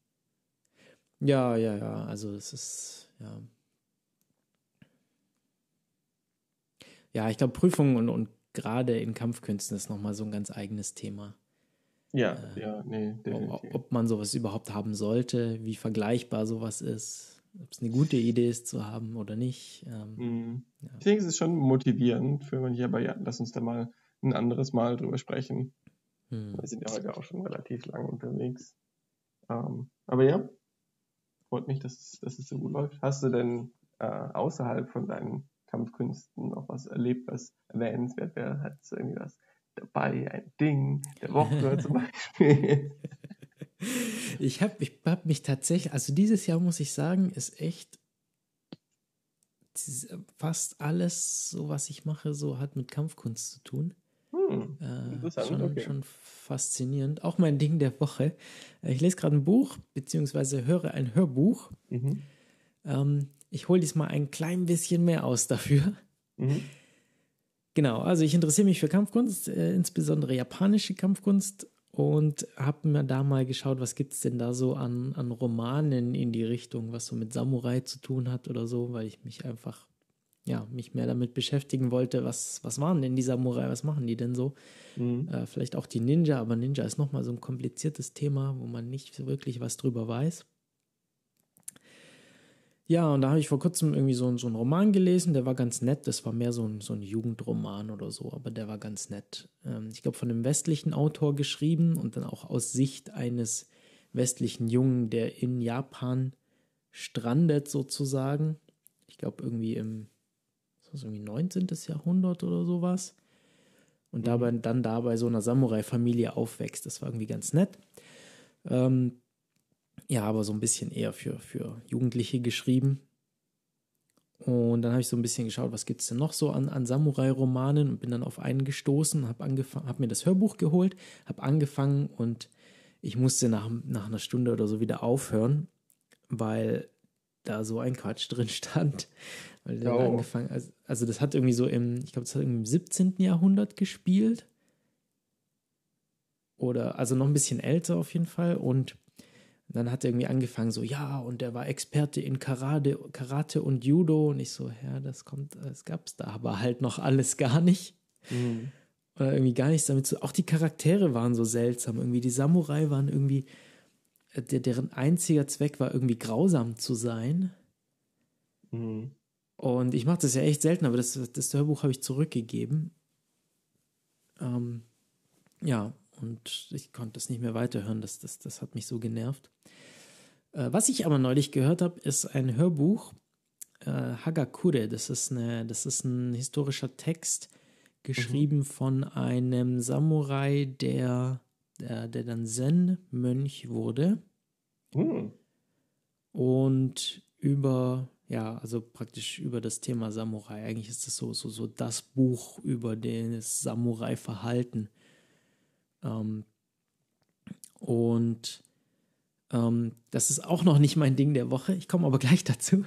Ja, ja, ja. Also es ist, ja. Ja, ich glaube, Prüfungen und, und gerade in Kampfkünsten ist nochmal so ein ganz eigenes Thema. Ja, äh, ja, nee, definitiv. Ob man sowas überhaupt haben sollte, wie vergleichbar sowas ist, ob es eine gute Idee ist zu haben oder nicht. Ähm, mhm. ja. Ich denke, es ist schon motivierend für manche, aber ja, lass uns da mal ein anderes Mal drüber sprechen. Mhm. Wir sind ja heute auch schon relativ lang unterwegs. Ähm, aber ja, freut mich, dass, dass es so gut läuft. Hast du denn äh, außerhalb von deinen Kampfkünsten noch was erlebt, was erwähnenswert wäre? Hat es irgendwie was dabei, ein Ding der Woche zum Beispiel? Ich habe ich hab mich tatsächlich, also dieses Jahr muss ich sagen, ist echt fast alles, so was ich mache, so hat mit Kampfkunst zu tun. Hm, äh, schon, okay. schon faszinierend. Auch mein Ding der Woche. Äh, ich lese gerade ein Buch, beziehungsweise höre ein Hörbuch. Mhm. Ähm, ich hole diesmal ein klein bisschen mehr aus dafür. Mhm. Genau, also ich interessiere mich für Kampfkunst, äh, insbesondere japanische Kampfkunst und habe mir da mal geschaut, was gibt es denn da so an, an Romanen in die Richtung, was so mit Samurai zu tun hat oder so, weil ich mich einfach ja, mich mehr damit beschäftigen wollte, was, was waren denn die Samurai, was machen die denn so? Mhm. Äh, vielleicht auch die Ninja, aber Ninja ist nochmal so ein kompliziertes Thema, wo man nicht wirklich was drüber weiß. Ja, und da habe ich vor kurzem irgendwie so, so einen Roman gelesen, der war ganz nett. Das war mehr so ein, so ein Jugendroman oder so, aber der war ganz nett. Ähm, ich glaube, von einem westlichen Autor geschrieben und dann auch aus Sicht eines westlichen Jungen, der in Japan strandet sozusagen. Ich glaube, irgendwie im das irgendwie 19. Jahrhundert oder sowas. Und dabei, mhm. dann da bei so einer Samurai-Familie aufwächst. Das war irgendwie ganz nett. Ähm, ja, aber so ein bisschen eher für, für Jugendliche geschrieben. Und dann habe ich so ein bisschen geschaut, was gibt es denn noch so an, an Samurai-Romanen und bin dann auf einen gestoßen, habe hab mir das Hörbuch geholt, habe angefangen und ich musste nach, nach einer Stunde oder so wieder aufhören, weil da so ein Quatsch drin stand. Weil der oh. angefangen, also, also das hat irgendwie so im, ich glaube, das hat im 17. Jahrhundert gespielt. Oder, also noch ein bisschen älter auf jeden Fall. Und dann hat er irgendwie angefangen, so, ja, und er war Experte in Karate, Karate und Judo. Und ich so, ja, das kommt, das gab's da aber halt noch alles gar nicht. Mhm. Oder irgendwie gar nichts damit zu. Auch die Charaktere waren so seltsam. Irgendwie die Samurai waren irgendwie, äh, deren einziger Zweck war irgendwie grausam zu sein. Mhm. Und ich mache das ja echt selten, aber das, das Hörbuch habe ich zurückgegeben. Ähm, ja, und ich konnte das nicht mehr weiterhören. Das, das, das hat mich so genervt. Äh, was ich aber neulich gehört habe, ist ein Hörbuch, äh, Hagakure. Das ist, eine, das ist ein historischer Text, geschrieben mhm. von einem Samurai, der, der, der dann Zen-Mönch wurde. Mhm. Und über ja, also praktisch über das Thema Samurai. Eigentlich ist das so, so, so das Buch über das Samurai-Verhalten. Ähm, und ähm, das ist auch noch nicht mein Ding der Woche. Ich komme aber gleich dazu.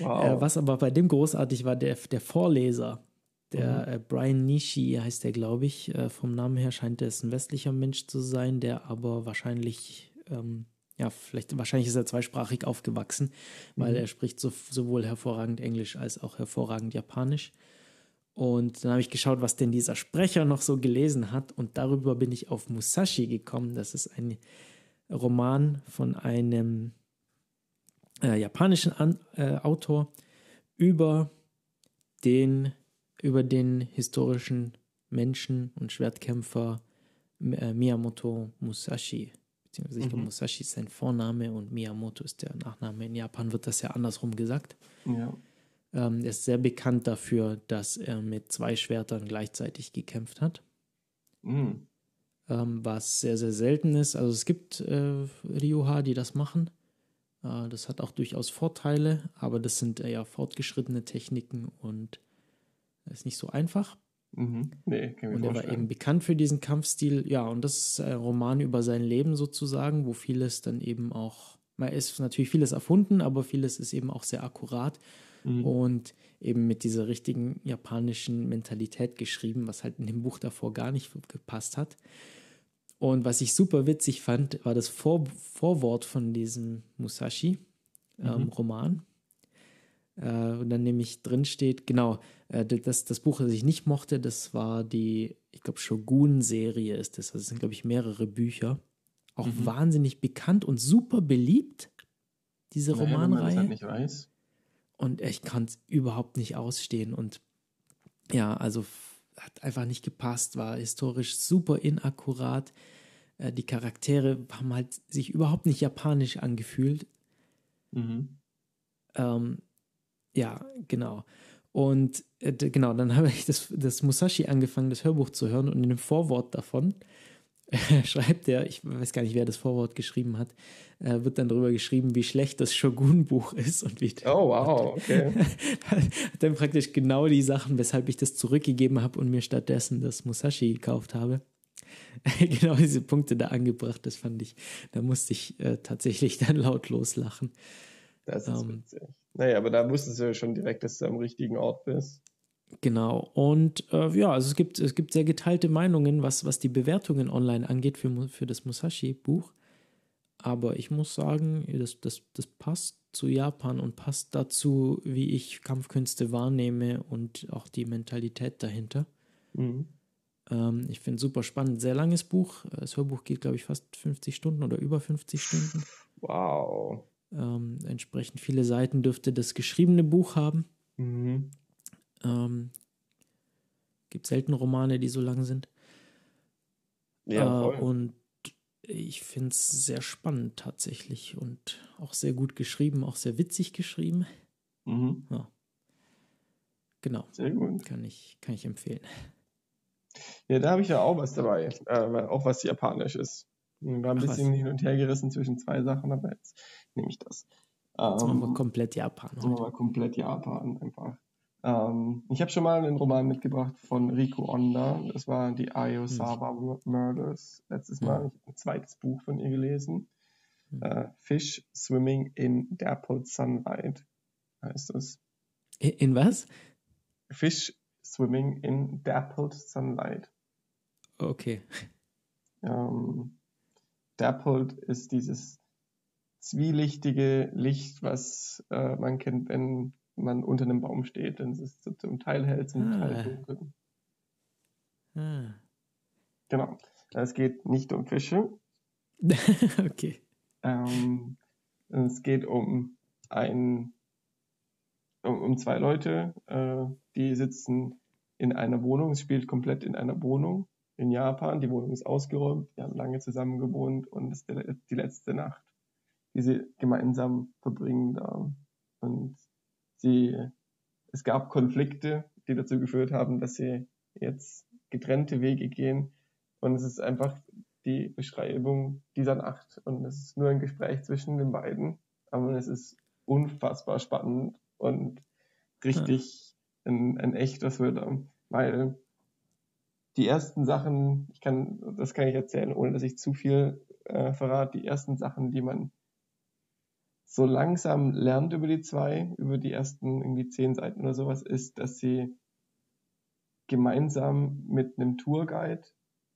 Wow. Äh, was aber bei dem großartig war, der, der Vorleser, der mhm. äh, Brian Nishi heißt der, glaube ich. Äh, vom Namen her scheint er ein westlicher Mensch zu sein, der aber wahrscheinlich ähm, ja, vielleicht, wahrscheinlich ist er zweisprachig aufgewachsen, weil mhm. er spricht so, sowohl hervorragend Englisch als auch hervorragend Japanisch. Und dann habe ich geschaut, was denn dieser Sprecher noch so gelesen hat. Und darüber bin ich auf Musashi gekommen. Das ist ein Roman von einem äh, japanischen An äh, Autor über den, über den historischen Menschen und Schwertkämpfer äh, Miyamoto Musashi beziehungsweise ich glaube, mhm. Musashi ist sein Vorname und Miyamoto ist der Nachname. In Japan wird das ja andersrum gesagt. Ja. Ähm, er ist sehr bekannt dafür, dass er mit zwei Schwertern gleichzeitig gekämpft hat. Mhm. Ähm, was sehr, sehr selten ist. Also es gibt äh, Ryoha, die das machen. Äh, das hat auch durchaus Vorteile, aber das sind eher fortgeschrittene Techniken und ist nicht so einfach. Mhm. Nee, kann und er war eben bekannt für diesen Kampfstil. Ja, und das ist ein Roman über sein Leben sozusagen, wo vieles dann eben auch, man ist natürlich vieles erfunden, aber vieles ist eben auch sehr akkurat mhm. und eben mit dieser richtigen japanischen Mentalität geschrieben, was halt in dem Buch davor gar nicht gepasst hat. Und was ich super witzig fand, war das Vor Vorwort von diesem Musashi-Roman. Ähm, mhm. Äh, und dann nämlich drin steht, genau, äh, das, das Buch, das ich nicht mochte, das war die, ich glaube, Shogun-Serie ist das. Also es sind, glaube ich, mehrere Bücher. Auch mhm. wahnsinnig bekannt und super beliebt, diese naja, Romanreihe. Wenn man das halt nicht weiß. Und ich kann es überhaupt nicht ausstehen. Und ja, also hat einfach nicht gepasst, war historisch super inakkurat. Äh, die Charaktere haben halt sich überhaupt nicht japanisch angefühlt. Mhm. Ähm, ja, genau. Und äh, genau, dann habe ich das, das Musashi angefangen, das Hörbuch zu hören und in dem Vorwort davon schreibt er, ich weiß gar nicht, wer das Vorwort geschrieben hat, äh, wird dann darüber geschrieben, wie schlecht das Shogun-Buch ist und wie. Oh, wow, okay. hat dann praktisch genau die Sachen, weshalb ich das zurückgegeben habe und mir stattdessen das Musashi gekauft habe. genau diese Punkte da angebracht, das fand ich, da musste ich äh, tatsächlich dann laut loslachen. Das ist ähm, witzig. Naja, aber da wusstest du ja schon direkt, dass du am richtigen Ort bist. Genau. Und äh, ja, also es gibt, es gibt sehr geteilte Meinungen, was, was die Bewertungen online angeht für, für das Musashi-Buch. Aber ich muss sagen, das, das, das passt zu Japan und passt dazu, wie ich Kampfkünste wahrnehme und auch die Mentalität dahinter. Mhm. Ähm, ich finde es super spannend. Sehr langes Buch. Das Hörbuch geht, glaube ich, fast 50 Stunden oder über 50 Stunden. Wow. Ähm, entsprechend viele Seiten dürfte das geschriebene Buch haben. Mhm. Ähm, gibt selten Romane, die so lang sind. Ja, äh, und ich finde es sehr spannend tatsächlich und auch sehr gut geschrieben, auch sehr witzig geschrieben. Mhm. Ja. Genau. Sehr gut. Kann ich, kann ich empfehlen. Ja, da habe ich ja auch was dabei, äh, auch was japanisch ist. Ich war ein Ach, bisschen was? hin und her gerissen zwischen zwei Sachen, aber jetzt nehme ich das. Jetzt machen wir ähm, komplett Japan. Jetzt machen wir komplett Japan einfach. Ähm, ich habe schon mal einen Roman mitgebracht von Rico Onda. Das war die Ayosawa hm. Murders. Letztes Mal ein zweites Buch von ihr gelesen. Hm. Äh, Fish Swimming in Dappled Sunlight heißt es. In, in was? Fish Swimming in Dappled Sunlight. Okay. Ähm, dappled ist dieses zwielichtige Licht, was äh, man kennt, wenn man unter einem Baum steht. Dann ist es zum Teil hell, zum ah. Teil dunkel. Ah. Genau. Es geht nicht um Fische. okay. Ähm, es geht um ein, um, um zwei Leute, äh, die sitzen in einer Wohnung. Es spielt komplett in einer Wohnung in Japan. Die Wohnung ist ausgeräumt. Die haben lange zusammen gewohnt und es ist die letzte Nacht die sie gemeinsam verbringen da. Und sie, es gab Konflikte, die dazu geführt haben, dass sie jetzt getrennte Wege gehen. Und es ist einfach die Beschreibung dieser Nacht. Und es ist nur ein Gespräch zwischen den beiden. Aber es ist unfassbar spannend und richtig ja. ein, ein echter Thriller. Weil die ersten Sachen, ich kann, das kann ich erzählen, ohne dass ich zu viel äh, verrate, die ersten Sachen, die man so langsam lernt über die zwei, über die ersten irgendwie zehn Seiten oder sowas, ist, dass sie gemeinsam mit einem Tourguide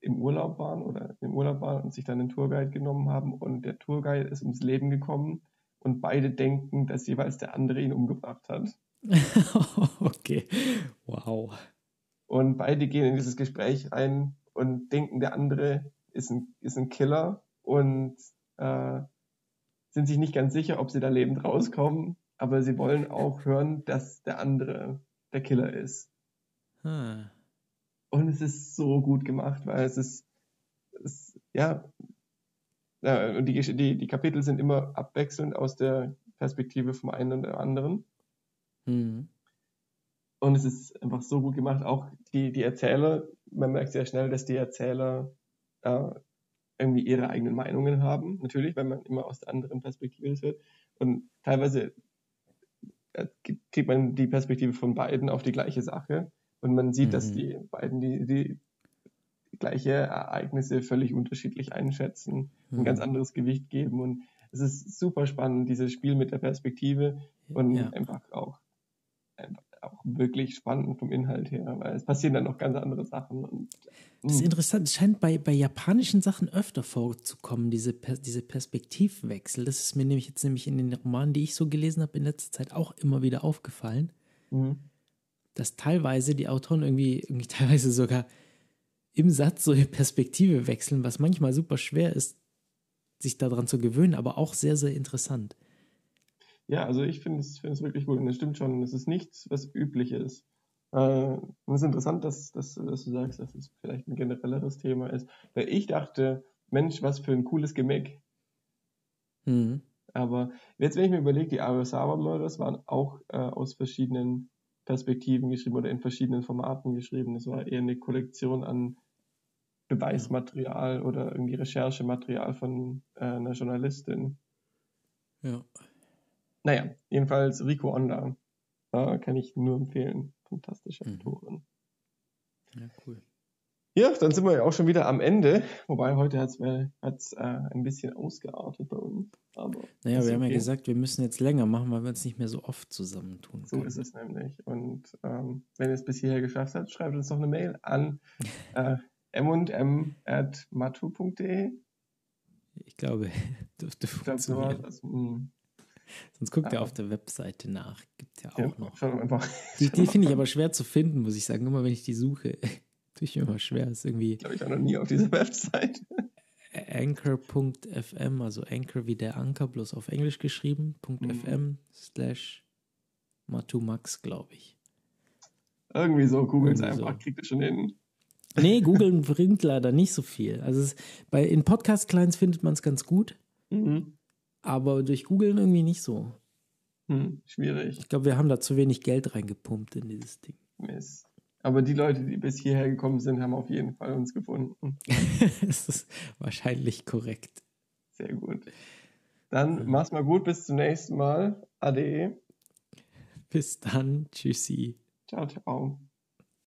im Urlaub waren oder im Urlaub waren und sich dann einen Tourguide genommen haben und der Tourguide ist ums Leben gekommen und beide denken, dass jeweils der andere ihn umgebracht hat. okay, wow. Und beide gehen in dieses Gespräch rein und denken, der andere ist ein, ist ein Killer und äh, sind sich nicht ganz sicher, ob sie da lebend rauskommen, aber sie wollen auch hören, dass der andere der Killer ist. Hm. Und es ist so gut gemacht, weil es ist, es, ja, ja, und die, die, die Kapitel sind immer abwechselnd aus der Perspektive vom einen und der anderen. Hm. Und es ist einfach so gut gemacht. Auch die, die Erzähler, man merkt sehr schnell, dass die Erzähler äh, irgendwie ihre eigenen Meinungen haben, natürlich, weil man immer aus der anderen Perspektive das hört. Und teilweise äh, kriegt man die Perspektive von beiden auf die gleiche Sache. Und man sieht, mhm. dass die beiden die, die gleiche Ereignisse völlig unterschiedlich einschätzen, mhm. ein ganz anderes Gewicht geben. Und es ist super spannend, dieses Spiel mit der Perspektive und ja. einfach auch einfach auch wirklich spannend vom Inhalt her, weil es passieren dann noch ganz andere Sachen. Und, das ist hm. interessant, es scheint bei, bei japanischen Sachen öfter vorzukommen, diese, diese Perspektivwechsel. Das ist mir nämlich jetzt nämlich in den Romanen, die ich so gelesen habe, in letzter Zeit auch immer wieder aufgefallen, mhm. dass teilweise die Autoren irgendwie, irgendwie teilweise sogar im Satz so eine Perspektive wechseln, was manchmal super schwer ist, sich daran zu gewöhnen, aber auch sehr, sehr interessant. Ja, also ich finde es, find es wirklich gut und es stimmt schon, es ist nichts, was üblich ist. Äh, und es ist interessant, dass, dass, dass, du sagst, dass es vielleicht ein generelleres Thema ist, weil ich dachte, Mensch, was für ein cooles Gemäck. Mhm. Aber jetzt, wenn ich mir überlege, die Arasawa Murders waren auch äh, aus verschiedenen Perspektiven geschrieben oder in verschiedenen Formaten geschrieben. Es war eher eine Kollektion an Beweismaterial oder irgendwie Recherchematerial von äh, einer Journalistin. Ja. Naja, jedenfalls Rico Onda. Äh, kann ich nur empfehlen. Fantastische mhm. Autorin. Ja, cool. Ja, dann sind wir ja auch schon wieder am Ende. Wobei heute hat es äh, ein bisschen ausgeartet bei uns. Aber naja, wir haben ja gesagt, wir müssen jetzt länger machen, weil wir uns nicht mehr so oft zusammentun. So ist es nämlich. Und ähm, wenn ihr es bis hierher geschafft habt, schreibt uns noch eine Mail an äh, m&m.matu.de. Ich glaube, dürfte funktionieren. Ich glaube, so war das. Hm. Sonst guckt ja. ihr auf der Webseite nach. Gibt ja auch ja, noch. Einfach. Die, die finde ich aber schwer zu finden, muss ich sagen. Immer wenn ich die suche, tue ich mir immer schwer. Ist irgendwie. Glaube ich auch noch nie auf dieser Webseite. Anchor.fm, also Anchor wie der Anker, bloß auf Englisch geschrieben, .fm mhm. slash Matumax, glaube ich. Irgendwie so, google es einfach, so. kriegt es schon hin. Nee, googeln bringt leider nicht so viel. Also es, bei, in Podcast-Clients findet man es ganz gut. Mhm. Aber durch Googeln irgendwie nicht so. Hm, schwierig. Ich glaube, wir haben da zu wenig Geld reingepumpt in dieses Ding. Mist. Aber die Leute, die bis hierher gekommen sind, haben auf jeden Fall uns gefunden. das ist wahrscheinlich korrekt. Sehr gut. Dann mach's mal gut, bis zum nächsten Mal. Ade. Bis dann. Tschüssi. Ciao, ciao.